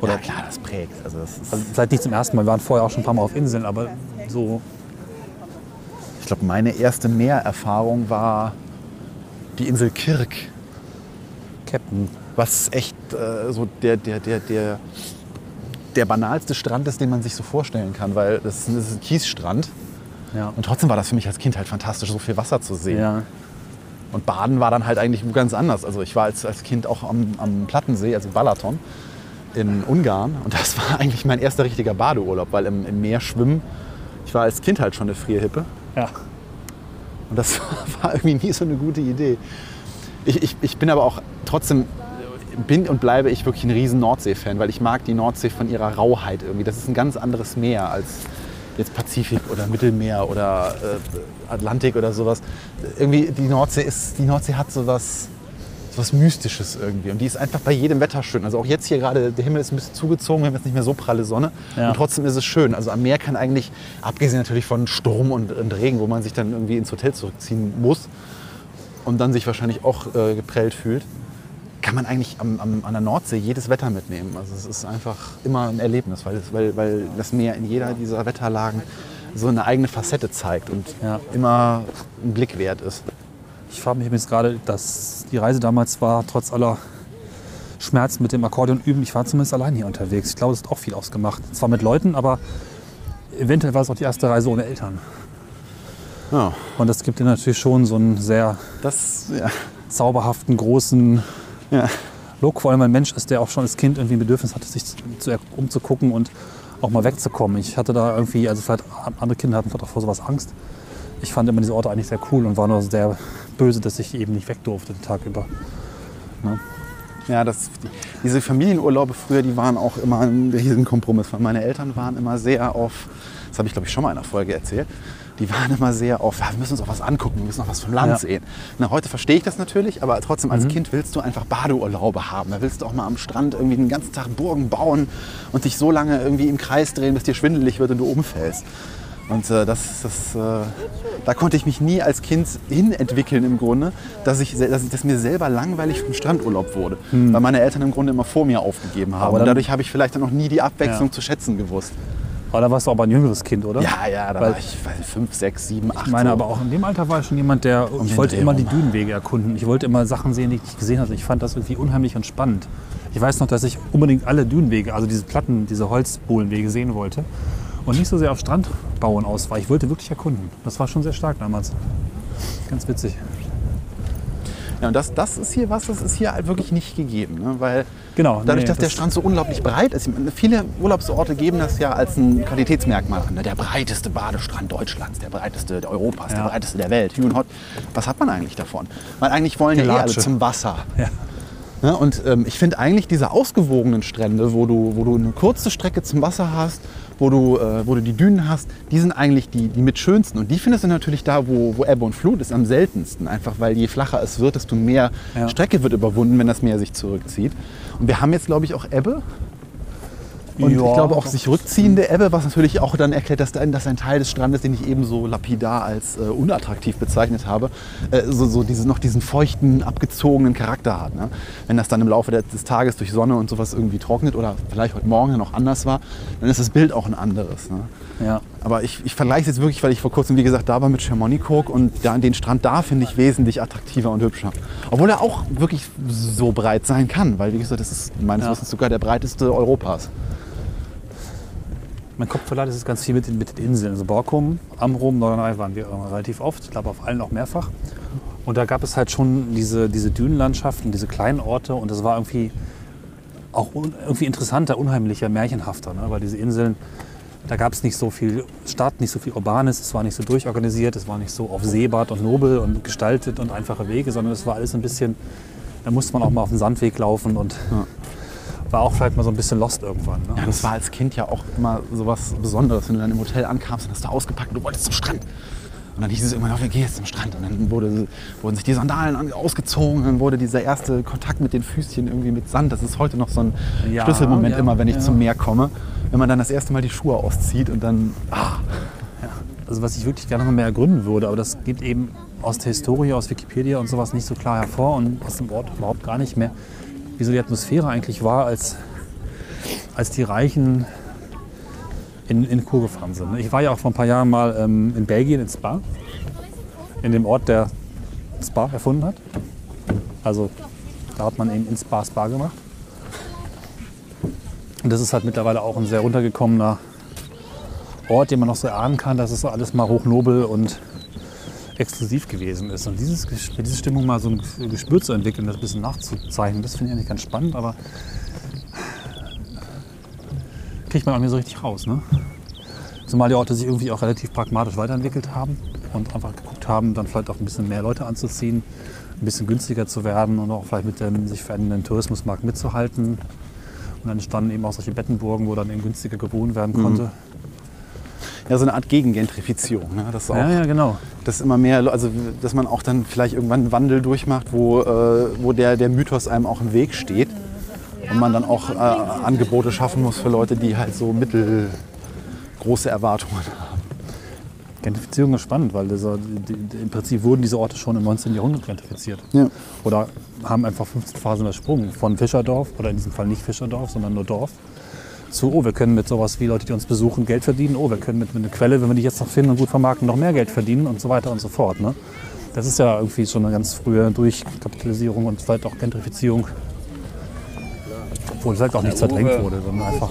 [SPEAKER 3] Oder
[SPEAKER 2] ja klar, das prägt. Also das ist,
[SPEAKER 3] also vielleicht nicht zum ersten Mal, wir waren vorher auch schon ein paar Mal auf Inseln, aber so
[SPEAKER 2] ich glaube, meine erste Meererfahrung war die Insel Kirk.
[SPEAKER 3] Captain.
[SPEAKER 2] was echt äh, so der, der, der, der, der banalste Strand ist, den man sich so vorstellen kann, weil das ist, ein- das ist ein Kiesstrand.
[SPEAKER 3] Ja.
[SPEAKER 2] Und trotzdem war das für mich als Kind halt fantastisch, so viel Wasser zu sehen.
[SPEAKER 3] ja.
[SPEAKER 2] Und Baden war dann halt eigentlich ganz anders. Also ich war als, als Kind auch am, am Plattensee, also Balaton, in Ungarn. Und das war <laughs> eigentlich mein erster richtiger Badeurlaub, weil im, im Meer schwimmen, ich war als Kind halt schon eine Frierhippe.
[SPEAKER 3] ja.
[SPEAKER 2] Und das <laughs> war irgendwie nie so eine gute Idee. Ich, ich, ich bin aber auch trotzdem, bin und bleibe ich wirklich ein riesen Nordsee-Fan, weil ich mag die Nordsee von ihrer Rauheit irgendwie. Das ist ein ganz anderes Meer als jetzt Pazifik oder Mittelmeer oder äh, Atlantik oder sowas. Irgendwie die Nordsee ist, die Nordsee hat sowas, sowas Mystisches irgendwie. Und die ist einfach bei jedem Wetter schön. Also auch jetzt hier gerade, der Himmel ist ein bisschen zugezogen, wir haben jetzt nicht mehr so pralle Sonne.
[SPEAKER 3] Ja.
[SPEAKER 2] Und trotzdem ist es schön. Also am Meer kann eigentlich, abgesehen natürlich von Sturm und, und Regen, wo man sich dann irgendwie ins Hotel zurückziehen muss und dann sich wahrscheinlich auch äh, geprellt fühlt, kann man eigentlich am, am, an der Nordsee jedes Wetter mitnehmen. Also es ist einfach immer ein Erlebnis, weil, es, weil, weil das Meer in jeder dieser Wetterlagen so eine eigene Facette zeigt und
[SPEAKER 3] Ja.
[SPEAKER 2] immer ein Blick wert ist.
[SPEAKER 3] Ich frage mich übrigens gerade, dass die Reise damals war, trotz aller Schmerzen mit dem Akkordeon üben. Ich war zumindest allein hier unterwegs. Ich glaube, das hat auch viel ausgemacht. Zwar mit Leuten, aber eventuell war es auch die erste Reise ohne Eltern.
[SPEAKER 2] Ja,
[SPEAKER 3] Und das gibt dir natürlich schon so einen sehr
[SPEAKER 2] das, ja.
[SPEAKER 3] zauberhaften, großen
[SPEAKER 2] Ja.
[SPEAKER 3] Look. Vor allem ein Mensch ist, der auch schon als Kind irgendwie ein Bedürfnis hatte, sich zu, umzugucken und auch mal wegzukommen. Ich hatte da irgendwie, also vielleicht andere Kinder hatten vielleicht auch vor sowas Angst. Ich fand immer diese Orte eigentlich sehr cool und war nur sehr böse, dass ich eben nicht weg durfte den Tag über.
[SPEAKER 2] Ja, das, diese Familienurlaube früher, die waren auch immer ein Riesenkompromiss. Meine Eltern waren immer sehr auf, das habe ich glaube ich schon mal in einer Folge erzählt, die waren immer sehr auf, ja, wir müssen uns auch was angucken, wir müssen auch was vom Land
[SPEAKER 3] Ja.
[SPEAKER 2] sehen. Na, heute verstehe ich das natürlich, aber trotzdem als Kind willst du einfach Badeurlaube haben. Da willst du auch mal am Strand irgendwie den ganzen Tag Burgen bauen und dich so lange irgendwie im Kreis drehen, bis dir schwindelig wird und du umfällst. Und äh, das, das, äh, da konnte ich mich nie als Kind hin entwickeln im Grunde, dass, ich, dass, ich, dass mir selber langweilig vom Strandurlaub wurde. Weil meine Eltern im Grunde immer vor mir aufgegeben haben.
[SPEAKER 3] Hm.
[SPEAKER 2] Und dadurch habe ich vielleicht dann noch nie die Abwechslung
[SPEAKER 3] Ja.
[SPEAKER 2] zu schätzen gewusst.
[SPEAKER 3] Aber da warst du aber ein jüngeres Kind, oder?
[SPEAKER 2] Ja, ja, da
[SPEAKER 3] Weil-
[SPEAKER 2] war ich weiß, fünf, sechs, sieben, acht.
[SPEAKER 3] Ich meine,
[SPEAKER 2] so.
[SPEAKER 3] aber auch in dem Alter war ich schon jemand, der ich
[SPEAKER 2] den
[SPEAKER 3] wollte immer die. Dünenwege erkunden. Ich wollte immer Sachen sehen, die ich nicht gesehen hatte. Ich fand das irgendwie unheimlich und spannend. Ich weiß noch, dass ich unbedingt alle Dünenwege, also diese Platten, diese Holzbohlenwege sehen wollte und nicht so sehr auf Strandbauen aus war. Ich wollte wirklich erkunden. Das war schon sehr stark damals. Ganz witzig.
[SPEAKER 2] Ja, und das, das ist hier was, das ist hier halt wirklich nicht gegeben. Ne? Weil
[SPEAKER 3] Genau,
[SPEAKER 2] dadurch,
[SPEAKER 3] nee,
[SPEAKER 2] dass der Strand so unglaublich breit ist, meine, viele Urlaubsorte geben das ja als ein Qualitätsmerkmal an. Ne? Der breiteste Badestrand Deutschlands, der breiteste der Europas, der
[SPEAKER 3] Ja.
[SPEAKER 2] breiteste der Welt, Hü und Hot. Was hat man eigentlich davon? Weil eigentlich wollen ja eh alle zum Wasser.
[SPEAKER 3] Ja.
[SPEAKER 2] Ne? Und ähm, ich finde eigentlich diese ausgewogenen Strände, wo du, wo du eine kurze Strecke zum Wasser hast, wo du, äh, wo du die Dünen hast, die sind eigentlich die, die mit schönsten. Und die findest du natürlich da, wo, wo Ebbe und Flut ist, am seltensten. Einfach weil je flacher es wird, desto mehr
[SPEAKER 3] Ja.
[SPEAKER 2] Strecke wird überwunden, wenn das Meer sich zurückzieht. Und wir haben jetzt, glaube ich, auch Ebbe. Und
[SPEAKER 3] Ja.
[SPEAKER 2] ich glaube auch sich rückziehende Ebbe, was natürlich auch dann erklärt, dass, ein- dass ein Teil des Strandes, den ich eben so lapidar als äh, unattraktiv bezeichnet habe, äh, so, so diese, noch diesen feuchten, abgezogenen Charakter hat. Ne? Wenn das dann im Laufe des Tages durch Sonne und sowas irgendwie trocknet oder vielleicht heute Morgen noch anders war, dann ist das Bild auch ein anderes. Ne?
[SPEAKER 3] Ja.
[SPEAKER 2] Aber ich, ich vergleiche es jetzt wirklich, weil ich vor kurzem, wie gesagt, da war mit Chamonix und da, den Strand da finde ich wesentlich attraktiver und hübscher. Obwohl er auch wirklich so breit sein kann, weil wie gesagt, das ist meines
[SPEAKER 3] Ja.
[SPEAKER 2] Wissens sogar der breiteste Europas.
[SPEAKER 3] Mein Kopf verleiht ist ganz viel mit den, mit den Inseln. Also Borkum, Amrum, Norderney waren wir immer relativ oft. Ich glaube auf allen auch mehrfach. Und da gab es halt schon diese, diese Dünenlandschaften, diese kleinen Orte. Und das war irgendwie auch un, irgendwie interessanter, unheimlicher, märchenhafter. Ne? Weil diese Inseln, da gab es nicht so viel Stadt, nicht so viel Urbanes. Es war nicht so durchorganisiert. Es war nicht so auf Seebad und nobel und gestaltet und einfache Wege, sondern es war alles ein bisschen, da musste man auch mal auf den Sandweg laufen und war auch vielleicht mal so ein bisschen lost irgendwann. Ne?
[SPEAKER 2] Ja, das war als Kind ja auch immer so was Besonderes, wenn du dann im Hotel ankamst und hast du ausgepackt und du wolltest zum Strand. Und dann hieß es irgendwann, wir gehen jetzt zum Strand. Und dann wurde, wurden sich die Sandalen an- ausgezogen, dann wurde dieser erste Kontakt mit den Füßchen irgendwie mit Sand. Das ist heute noch so ein
[SPEAKER 3] Ja,
[SPEAKER 2] Schlüsselmoment
[SPEAKER 3] ja,
[SPEAKER 2] immer, wenn ich
[SPEAKER 3] ja.
[SPEAKER 2] zum Meer komme. Wenn man dann das erste Mal die Schuhe auszieht und dann, ah,
[SPEAKER 3] Also was ich wirklich gerne noch mehr ergründen würde, aber das geht eben aus der Historie, aus Wikipedia und sowas nicht so klar hervor und aus dem Ort überhaupt gar nicht mehr, wieso die Atmosphäre eigentlich war, als, als die Reichen in, in Kur gefahren sind. Ich war ja auch vor ein paar Jahren mal ähm, in Belgien, in Spa, in dem Ort, der Spa erfunden hat. Also da hat man eben in Spa Spa gemacht. Und das ist halt mittlerweile auch ein sehr runtergekommener Ort, den man noch so erahnen kann, dass es alles mal hochnobel und exklusiv gewesen ist. Und dieses, diese Stimmung mal so ein Gespür zu entwickeln, das ein bisschen nachzuzeichnen, das finde ich eigentlich ganz spannend, aber kriegt man auch nicht so richtig raus. Ne? Zumal die Orte sich irgendwie auch relativ pragmatisch weiterentwickelt haben und einfach geguckt haben, dann vielleicht auch ein bisschen mehr Leute anzuziehen, ein bisschen günstiger zu werden und auch vielleicht mit dem sich verändernden Tourismusmarkt mitzuhalten. Und dann entstanden eben auch solche Bettenburgen, wo dann eben günstiger gewohnt werden konnte.
[SPEAKER 2] Ja, so eine Art Gegengentrifizierung. Ne? Das auch,
[SPEAKER 3] Ja, ja, genau.
[SPEAKER 2] dass immer mehr, also dass man auch dann vielleicht irgendwann einen Wandel durchmacht, wo, äh, wo der, der Mythos einem auch im Weg steht und man dann auch äh, Angebote schaffen muss für Leute, die halt so mittelgroße Erwartungen haben.
[SPEAKER 3] Gentrifizierung ist spannend, weil dieser, die, die, im Prinzip wurden diese Orte schon im 19. Jahrhundert gentrifiziert.
[SPEAKER 2] Ja.
[SPEAKER 3] Oder haben einfach 15 Phasen übersprungen. Von Fischerdorf, oder in diesem Fall nicht Fischerdorf, sondern nur Dorf, zu, oh, wir können mit sowas wie Leute, die uns besuchen, Geld verdienen. Oh, wir können mit, mit einer Quelle, wenn wir die jetzt noch finden und gut vermarkten, noch mehr Geld verdienen und so weiter und so fort. Ne? Das ist ja irgendwie schon eine ganz frühe Durchkapitalisierung und vielleicht auch Gentrifizierung. Obwohl vielleicht auch nicht verdrängt wurde, sondern einfach,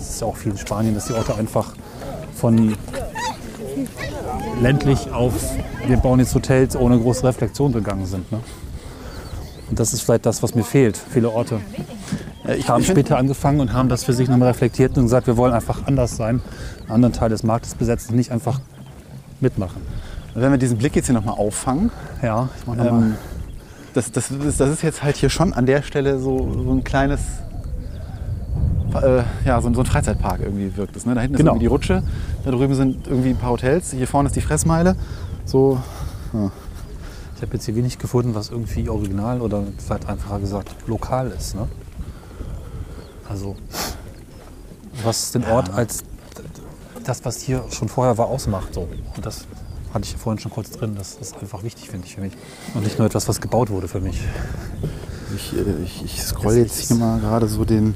[SPEAKER 3] es ist ja auch viel in Spanien, dass die Orte einfach von ländlich auf, wir bauen jetzt Hotels ohne große Reflexion gegangen sind. Ne? Und das ist vielleicht das, was mir fehlt. Viele Orte
[SPEAKER 2] ich
[SPEAKER 3] haben
[SPEAKER 2] ich find-
[SPEAKER 3] später angefangen und haben das für sich nochmal reflektiert und gesagt, wir wollen einfach anders sein, einen anderen Teil des Marktes besetzen, nicht einfach mitmachen.
[SPEAKER 2] Wenn wir diesen Blick jetzt hier nochmal auffangen,
[SPEAKER 3] Ja, ich mach nochmal.
[SPEAKER 2] ähm, das, das, ist, das ist jetzt halt hier schon an der Stelle so, so ein kleines, äh, ja, so, ein- so ein Freizeitpark irgendwie wirkt es. Ne? Da hinten
[SPEAKER 3] Genau.
[SPEAKER 2] ist irgendwie die Rutsche, da drüben sind irgendwie ein paar Hotels, hier vorne ist die Fressmeile. So,
[SPEAKER 3] Ich habe jetzt hier wenig gefunden, was irgendwie original oder vielleicht einfacher gesagt lokal ist. Ne? Also was den Ort als das, was hier schon vorher war, ausmacht. So. Und das hatte ich vorhin schon kurz drin. Das ist einfach wichtig, finde ich, für mich. Und nicht nur etwas, was gebaut wurde für mich.
[SPEAKER 2] Ich, äh, ich, ich scroll jetzt hier mal gerade so den,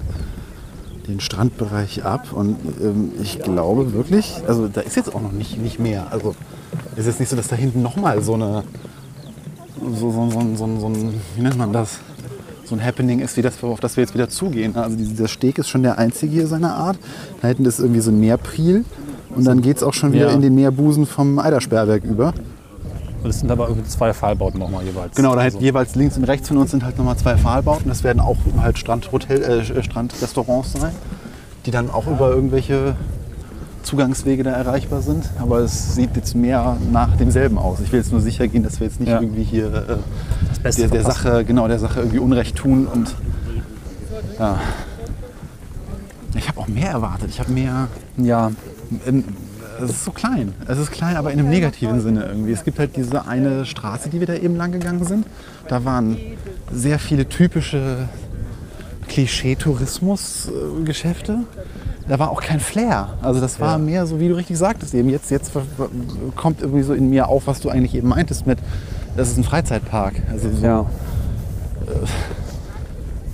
[SPEAKER 2] den Strandbereich ab und ähm, ich glaube wirklich, also da ist jetzt auch noch nicht, nicht mehr. Also es ist jetzt nicht so, dass da hinten nochmal so eine, so, so, so, so, so ein, wie nennt man das? So ein Happening ist, wie das, auf das wir jetzt wieder zugehen. Also dieser Steg ist schon der einzige hier seiner Art. Da hinten ist irgendwie so ein Meerpriel und dann geht es auch schon wieder
[SPEAKER 3] Ja.
[SPEAKER 2] in den Meerbusen vom Eidersperrberg über.
[SPEAKER 3] Und es sind aber irgendwie zwei Pfahlbauten nochmal jeweils.
[SPEAKER 2] Genau, da halt
[SPEAKER 3] Also,
[SPEAKER 2] jeweils links und rechts von uns sind halt nochmal zwei Pfahlbauten. Das werden auch halt Strandhotel, äh, Strandrestaurants sein, die dann auch über irgendwelche Zugangswege da erreichbar sind. Aber es sieht jetzt mehr nach demselben aus. Ich will jetzt nur sicher gehen, dass wir jetzt nicht
[SPEAKER 3] Ja.
[SPEAKER 2] irgendwie hier äh, der, der. Sache, genau der Sache irgendwie Unrecht tun und ja. Ich habe auch mehr erwartet. Ich habe mehr.
[SPEAKER 3] Ja,
[SPEAKER 2] in- Es ist so klein. Es ist klein, aber in einem negativen Sinne irgendwie. Es gibt halt diese eine Straße, die wir da eben lang gegangen sind. Da waren sehr viele typische Klischee-Tourismus-Geschäfte. Da war auch kein Flair. Also das war
[SPEAKER 3] Ja.
[SPEAKER 2] mehr so, wie du richtig sagtest eben. Jetzt, jetzt kommt irgendwie so in mir auf, was du eigentlich eben meintest mit, das ist ein Freizeitpark. Also so,
[SPEAKER 3] ja.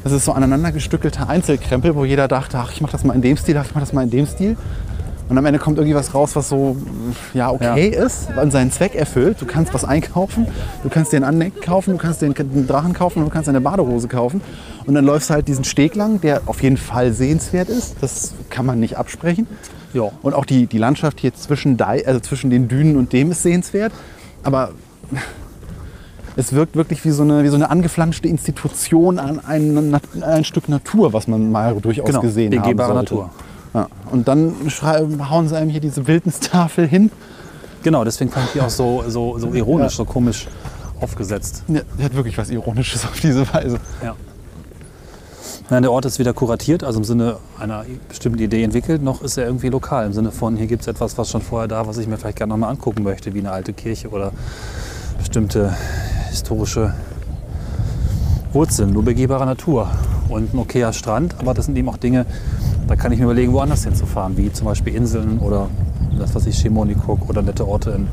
[SPEAKER 2] das ist so aneinandergestückelter Einzelkrempel, wo jeder dachte, ach, ich mach das mal in dem Stil, ach, ich mach das mal in dem Stil. Und am Ende kommt irgendwie was raus, was so, ja, okay ist, weil seinen Zweck erfüllt. Du kannst was einkaufen, du kannst dir einen Anneck kaufen, du kannst dir einen Drachen kaufen und du kannst eine Badehose kaufen. Und dann läufst du halt diesen Steg lang, der auf jeden Fall sehenswert ist. Das kann man nicht absprechen.
[SPEAKER 3] Ja.
[SPEAKER 2] Und auch die, die Landschaft hier zwischen, also zwischen den Dünen und dem ist sehenswert. Aber <laughs> es wirkt wirklich wie so eine, wie so eine angeflanschte Institution an ein, ein Stück Natur, was man mal durchaus
[SPEAKER 3] Genau,
[SPEAKER 2] gesehen haben
[SPEAKER 3] begehbare. Natur.
[SPEAKER 2] Ja. Und dann hauen sie einem hier diese Wildnistafel hin.
[SPEAKER 3] Genau, deswegen fand ich die auch so, so, so ironisch, so komisch aufgesetzt.
[SPEAKER 2] Ja, die hat wirklich was Ironisches auf diese Weise.
[SPEAKER 3] Ja. Nein, der Ort ist weder kuratiert, also im Sinne einer bestimmten Idee entwickelt, noch ist er irgendwie lokal. Im Sinne von, hier gibt es etwas, was schon vorher da, was ich mir vielleicht gerne noch mal angucken möchte, wie eine alte Kirche oder bestimmte historische Wurzeln, nur begehbare Natur und ein okayer Strand. Aber das sind eben auch Dinge, da kann ich mir überlegen, woanders hinzufahren, wie zum Beispiel Inseln oder das, was ich Schimonikuk oder nette Orte in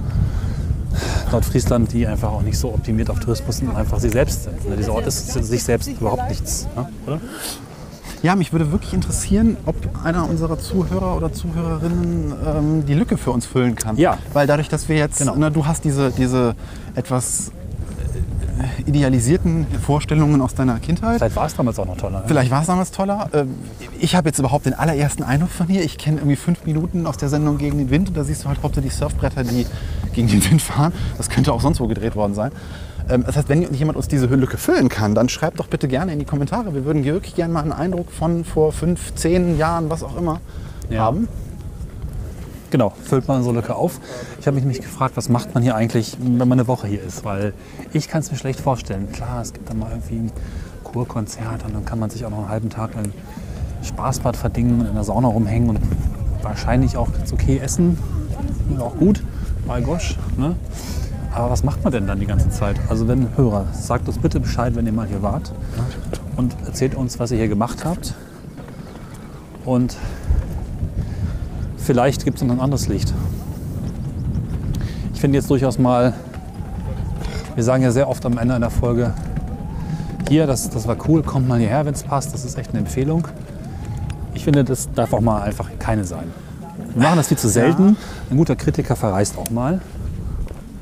[SPEAKER 3] Nordfriesland, die einfach auch nicht so optimiert auf Tourismus sind und einfach sie selbst sind. Ne, Dieser Ort ist sich selbst überhaupt nichts, ne? oder?
[SPEAKER 2] Ja, mich würde wirklich interessieren, ob einer unserer Zuhörer oder Zuhörerinnen ähm, die Lücke für uns füllen kann.
[SPEAKER 3] Ja.
[SPEAKER 2] Weil dadurch, dass wir jetzt,
[SPEAKER 3] Genau.
[SPEAKER 2] ne, du hast diese, diese etwas idealisierten Vorstellungen aus deiner Kindheit.
[SPEAKER 3] Vielleicht war es damals auch noch toller.
[SPEAKER 2] Vielleicht war es damals toller. Ähm, Ich habe jetzt überhaupt den allerersten Eindruck von dir. Ich kenne irgendwie fünf Minuten aus der Sendung gegen den Wind und da siehst du halt hauptsächlich Surfbretter, die gegen den Wind fahren. Das könnte auch sonst wo gedreht worden sein. Ähm, Das heißt, wenn jemand uns diese Lücke füllen kann, dann schreibt doch bitte gerne in die Kommentare. Wir würden wirklich gerne mal einen Eindruck von vor fünf, zehn Jahren, was auch immer,
[SPEAKER 3] Ja.
[SPEAKER 2] haben.
[SPEAKER 3] Genau, füllt man so Lücke auf. Ich habe mich nämlich gefragt, was macht man hier eigentlich, wenn man eine Woche hier ist? Weil ich kann es mir schlecht vorstellen. Klar, es gibt dann mal irgendwie ein Kurkonzert und dann kann man sich auch noch einen halben Tag in ein Spaßbad verdingen, in der Sauna rumhängen und wahrscheinlich auch ganz okay essen. Und auch gut, bei gosh. Ne? Aber was macht man denn dann die ganze Zeit? Also wenn Hörer, sagt uns bitte Bescheid, wenn ihr mal hier wart und erzählt uns, was ihr hier gemacht habt. Und vielleicht gibt es noch ein anderes Licht. Ich finde jetzt durchaus mal, wir sagen ja sehr oft am Ende einer Folge, hier, das, das war cool, kommt mal hierher, wenn es passt, das ist echt eine Empfehlung. Ich finde, das darf auch mal einfach keine sein. Wir machen das viel zu selten. Ein guter Kritiker verreist auch mal.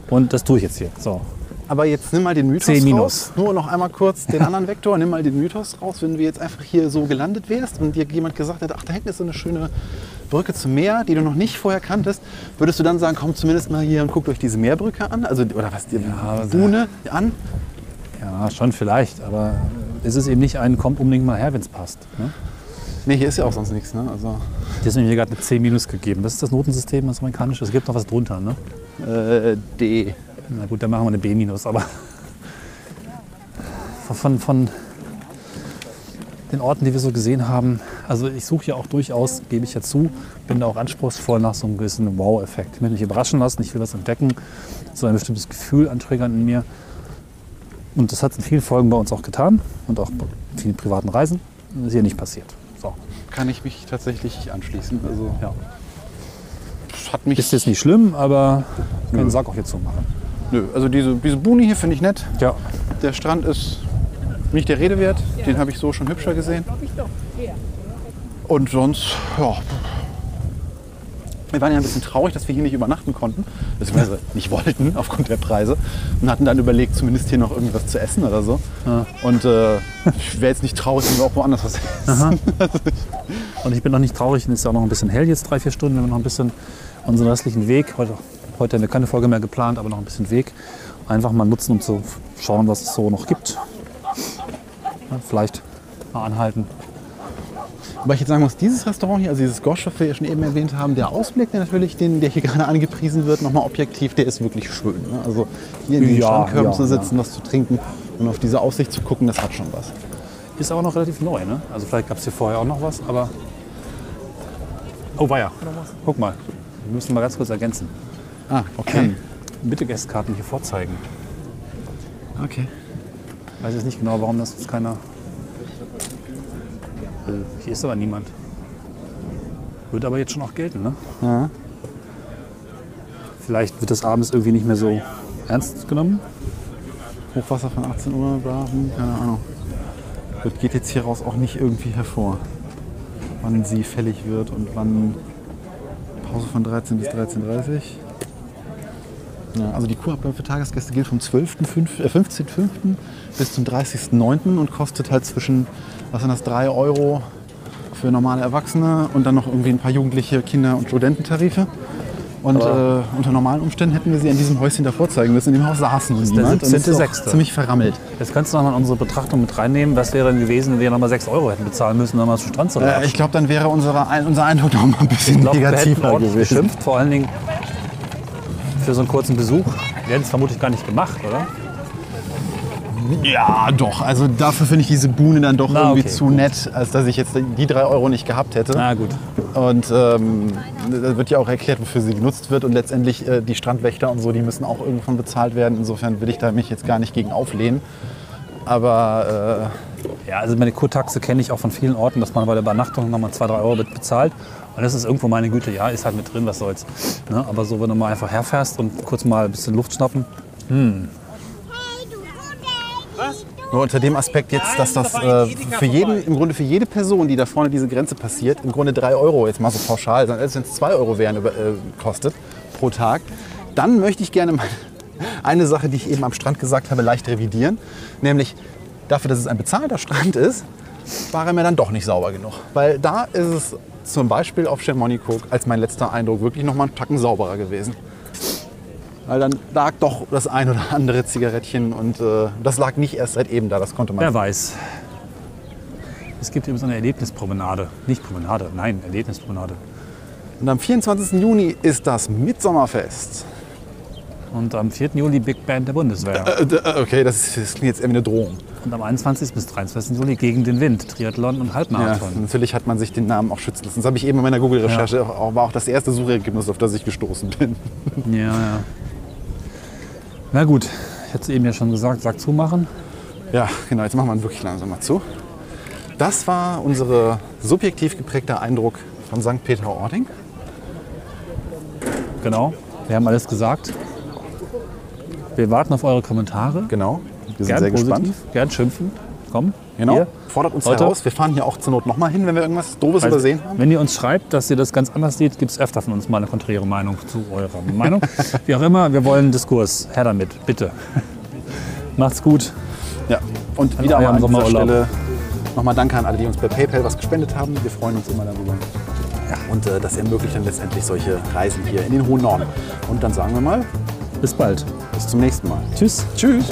[SPEAKER 3] Und das tue ich jetzt hier. So.
[SPEAKER 2] Aber jetzt nimm mal den Mythos
[SPEAKER 3] C minus.
[SPEAKER 2] raus. Nur noch einmal kurz den anderen Vektor. Nimm mal den Mythos raus. Wenn du jetzt einfach hier so gelandet wärst und dir jemand gesagt hätte, ach, da hinten ist so eine schöne Brücke zum Meer, die du noch nicht vorher kanntest, würdest du dann sagen, komm zumindest mal hier und guckt euch diese Meerbrücke an? Also, oder was, die
[SPEAKER 3] aber-
[SPEAKER 2] Dune an?
[SPEAKER 3] Ja, schon vielleicht. Aber es ist eben nicht ein, kommt unbedingt mal her, wenn es passt. Ne?
[SPEAKER 2] Nee, hier ist ja auch sonst nichts. Ne? Also,
[SPEAKER 3] mir hier gerade eine C minus gegeben. Das ist das Notensystem, das amerikanische. Es gibt noch was drunter. Ne?
[SPEAKER 2] äh, D.
[SPEAKER 3] Na gut, dann machen wir eine B minus. Aber von, von, den Orten, die wir so gesehen haben, also ich suche ja auch durchaus, gebe ich ja zu, bin da auch anspruchsvoll nach so einem gewissen Wow-Effekt. Ich will mich überraschen lassen, ich will was entdecken, so ein bestimmtes Gefühl antriggern in mir. Und das hat es in vielen Folgen bei uns auch getan und auch bei vielen privaten Reisen. Das ist hier nicht passiert. So,
[SPEAKER 2] Kann ich mich tatsächlich anschließen. Also,
[SPEAKER 3] ja.
[SPEAKER 2] hat mich.
[SPEAKER 3] Ist jetzt nicht schlimm, aber können den Sack auch hier zumachen.
[SPEAKER 2] Nö, also diese, diese Buni hier finde ich nett.
[SPEAKER 3] Ja.
[SPEAKER 2] Der Strand ist nicht der Rede wert. Den habe ich so schon hübscher gesehen. Und sonst, ja. Wir waren ja ein bisschen traurig, dass wir hier nicht übernachten konnten, beziehungsweise nicht wollten <laughs> aufgrund der Preise und hatten dann überlegt, zumindest hier noch irgendwas zu essen oder so. Und äh, ich wäre jetzt nicht traurig, wenn wir auch woanders was essen. <laughs>
[SPEAKER 3] Und ich bin noch nicht traurig, es ist ja auch noch ein bisschen hell jetzt, drei, vier Stunden. Wir haben noch ein bisschen unseren restlichen Weg. Heute, heute haben wir keine Folge mehr geplant, aber noch ein bisschen Weg. Einfach mal nutzen, um zu schauen, was es so noch gibt. Ja, vielleicht mal anhalten.
[SPEAKER 2] Aber ich jetzt sagen muss, dieses Restaurant hier, also dieses Gosch, was wir ja schon eben erwähnt haben, der Ausblick, der natürlich, den, der hier gerade angepriesen wird, nochmal objektiv, der ist wirklich schön. Ne? Also hier in den
[SPEAKER 3] Ja,
[SPEAKER 2] Strandkörben
[SPEAKER 3] ja,
[SPEAKER 2] zu sitzen, was zu trinken und auf diese Aussicht zu gucken, das hat schon was.
[SPEAKER 3] Ist aber noch relativ neu, ne? Also vielleicht gab es hier vorher auch noch was, aber... Oh, war ja. Guck mal, wir müssen mal ganz kurz ergänzen.
[SPEAKER 2] Ah, okay.
[SPEAKER 3] Bitte Gästkarten hier vorzeigen.
[SPEAKER 2] Okay.
[SPEAKER 3] Weiß jetzt nicht genau, warum das jetzt keiner... Hier ist aber niemand. Wird aber jetzt schon auch gelten, ne?
[SPEAKER 2] Ja.
[SPEAKER 3] Vielleicht wird das abends irgendwie nicht mehr so ernst genommen.
[SPEAKER 2] Hochwasser von 18 Uhr, Braven, keine Ahnung. Das geht jetzt hier raus auch nicht irgendwie hervor, wann sie fällig wird und wann Pause von 13 bis 13.30 Ja, also die Kurabgabe für Tagesgäste gilt vom 12.5., äh, 15.5. bis zum 30.9. und kostet halt zwischen, was sind das, 3 Euro für normale Erwachsene und dann noch irgendwie ein paar jugendliche Kinder- und Studententarife. Und äh, unter normalen Umständen hätten wir sie an diesem Häuschen davor zeigen müssen. In dem Haus saßen und
[SPEAKER 3] der
[SPEAKER 2] niemand. Und ist auch
[SPEAKER 3] 17.6..
[SPEAKER 2] ziemlich verrammelt.
[SPEAKER 3] Jetzt kannst du noch mal in unsere Betrachtung mit reinnehmen. Was wäre denn gewesen, wenn wir noch mal 6 Euro hätten bezahlen müssen, um mal zum Strand zu
[SPEAKER 2] Äh,
[SPEAKER 3] latschen?
[SPEAKER 2] ich glaube, dann wäre unsere, unser Eindruck noch mal ein bisschen
[SPEAKER 3] Ich wir hätten
[SPEAKER 2] negativer
[SPEAKER 3] ordentlich
[SPEAKER 2] gewesen.
[SPEAKER 3] geschimpft, vor allen Dingen für so einen kurzen Besuch. Wir hätten es vermutlich gar nicht gemacht, oder?
[SPEAKER 2] Ja, doch. Also dafür finde ich diese Buhne dann doch
[SPEAKER 3] Na,
[SPEAKER 2] irgendwie
[SPEAKER 3] okay,
[SPEAKER 2] zu nett, als dass ich jetzt die drei Euro nicht gehabt hätte.
[SPEAKER 3] Na gut.
[SPEAKER 2] Und ähm, da wird ja auch erklärt, wofür sie genutzt wird. Und letztendlich äh, die Strandwächter und so, die müssen auch irgendwann bezahlt werden. Insofern will ich da mich jetzt gar nicht gegen auflehnen. Aber
[SPEAKER 3] Ja, also meine Kurtaxe kenne ich auch von vielen Orten, dass man bei der Übernachtung nochmal 2, 3 Euro be- bezahlt. Und das ist irgendwo meine Güte, ja, ist halt mit drin, was soll's. Ne? Aber so, wenn du mal einfach herfährst und kurz mal ein bisschen Luft schnappen,
[SPEAKER 2] äh, nur unter dem Aspekt jetzt, dass das äh, für jeden, im Grunde für jede Person, die da vorne diese Grenze passiert, im Grunde drei Euro jetzt mal so pauschal, selbst wenn es zwei Euro wären, über, äh, kostet pro Tag, dann möchte ich gerne mal <laughs> eine Sache, die ich eben am Strand gesagt habe, leicht revidieren. Nämlich dafür, dass es ein bezahlter Strand ist, war er mir dann doch nicht sauber genug. Weil da ist es zum Beispiel auf Chamonix als mein letzter Eindruck wirklich noch mal einen Tacken sauberer gewesen. Weil dann lag doch das ein oder andere Zigarettchen und äh, das lag nicht erst seit eben da, das konnte man.
[SPEAKER 3] wer weiß. Es gibt eben so eine Erlebnispromenade. Nicht Promenade, nein, Erlebnispromenade.
[SPEAKER 2] Und am 24. Juni ist das Mitsommerfest.
[SPEAKER 3] Und am 4. Juli Big Band der Bundeswehr.
[SPEAKER 2] Äh, d- äh, okay, das, ist, das klingt jetzt eher wie eine Drohung.
[SPEAKER 3] Und am 21. bis 23. Juli gegen den Wind, Triathlon und
[SPEAKER 2] Ja,
[SPEAKER 3] Halbmarathon.
[SPEAKER 2] natürlich hat man sich den Namen auch schützen lassen. Das habe ich eben in meiner Google-Recherche, auch, war auch das erste Suchergebnis, auf das ich gestoßen bin. <laughs>
[SPEAKER 3] Ja, ja. Na gut, ich hätte es eben ja schon gesagt, Sack zumachen.
[SPEAKER 2] Ja, genau, jetzt machen wir ihn wirklich langsam mal zu. Das war unser subjektiv geprägter Eindruck von St. Peter-Ording.
[SPEAKER 3] Genau, wir haben alles gesagt. Wir warten auf eure Kommentare.
[SPEAKER 2] Genau, wir sind
[SPEAKER 3] Gern
[SPEAKER 2] sehr
[SPEAKER 3] positiv,
[SPEAKER 2] gespannt.
[SPEAKER 3] gern schimpfen. Komm,
[SPEAKER 2] Genau,
[SPEAKER 3] hier.
[SPEAKER 2] fordert uns
[SPEAKER 3] Leute.
[SPEAKER 2] heraus. Wir fahren hier auch zur Not nochmal hin, wenn wir irgendwas Doofes
[SPEAKER 3] Also,
[SPEAKER 2] übersehen haben.
[SPEAKER 3] Wenn ihr uns schreibt, dass ihr das ganz anders seht, gibt es öfter von uns mal eine konträre Meinung zu eurer Meinung. <laughs> Wie auch immer, wir wollen Diskurs. Her damit, bitte. Macht's gut.
[SPEAKER 2] Ja, und wieder
[SPEAKER 3] eurem
[SPEAKER 2] mal an dieser
[SPEAKER 3] Sommerurlaub.
[SPEAKER 2] Stelle nochmal Danke an alle, die uns per PayPal was gespendet haben. Wir freuen uns immer darüber. Ja, und äh, das ermöglicht dann letztendlich solche Reisen hier in den hohen Norden. Und dann sagen wir mal,
[SPEAKER 3] Bis bald.
[SPEAKER 2] bis zum nächsten Mal.
[SPEAKER 3] Tschüss.
[SPEAKER 2] Tschüss.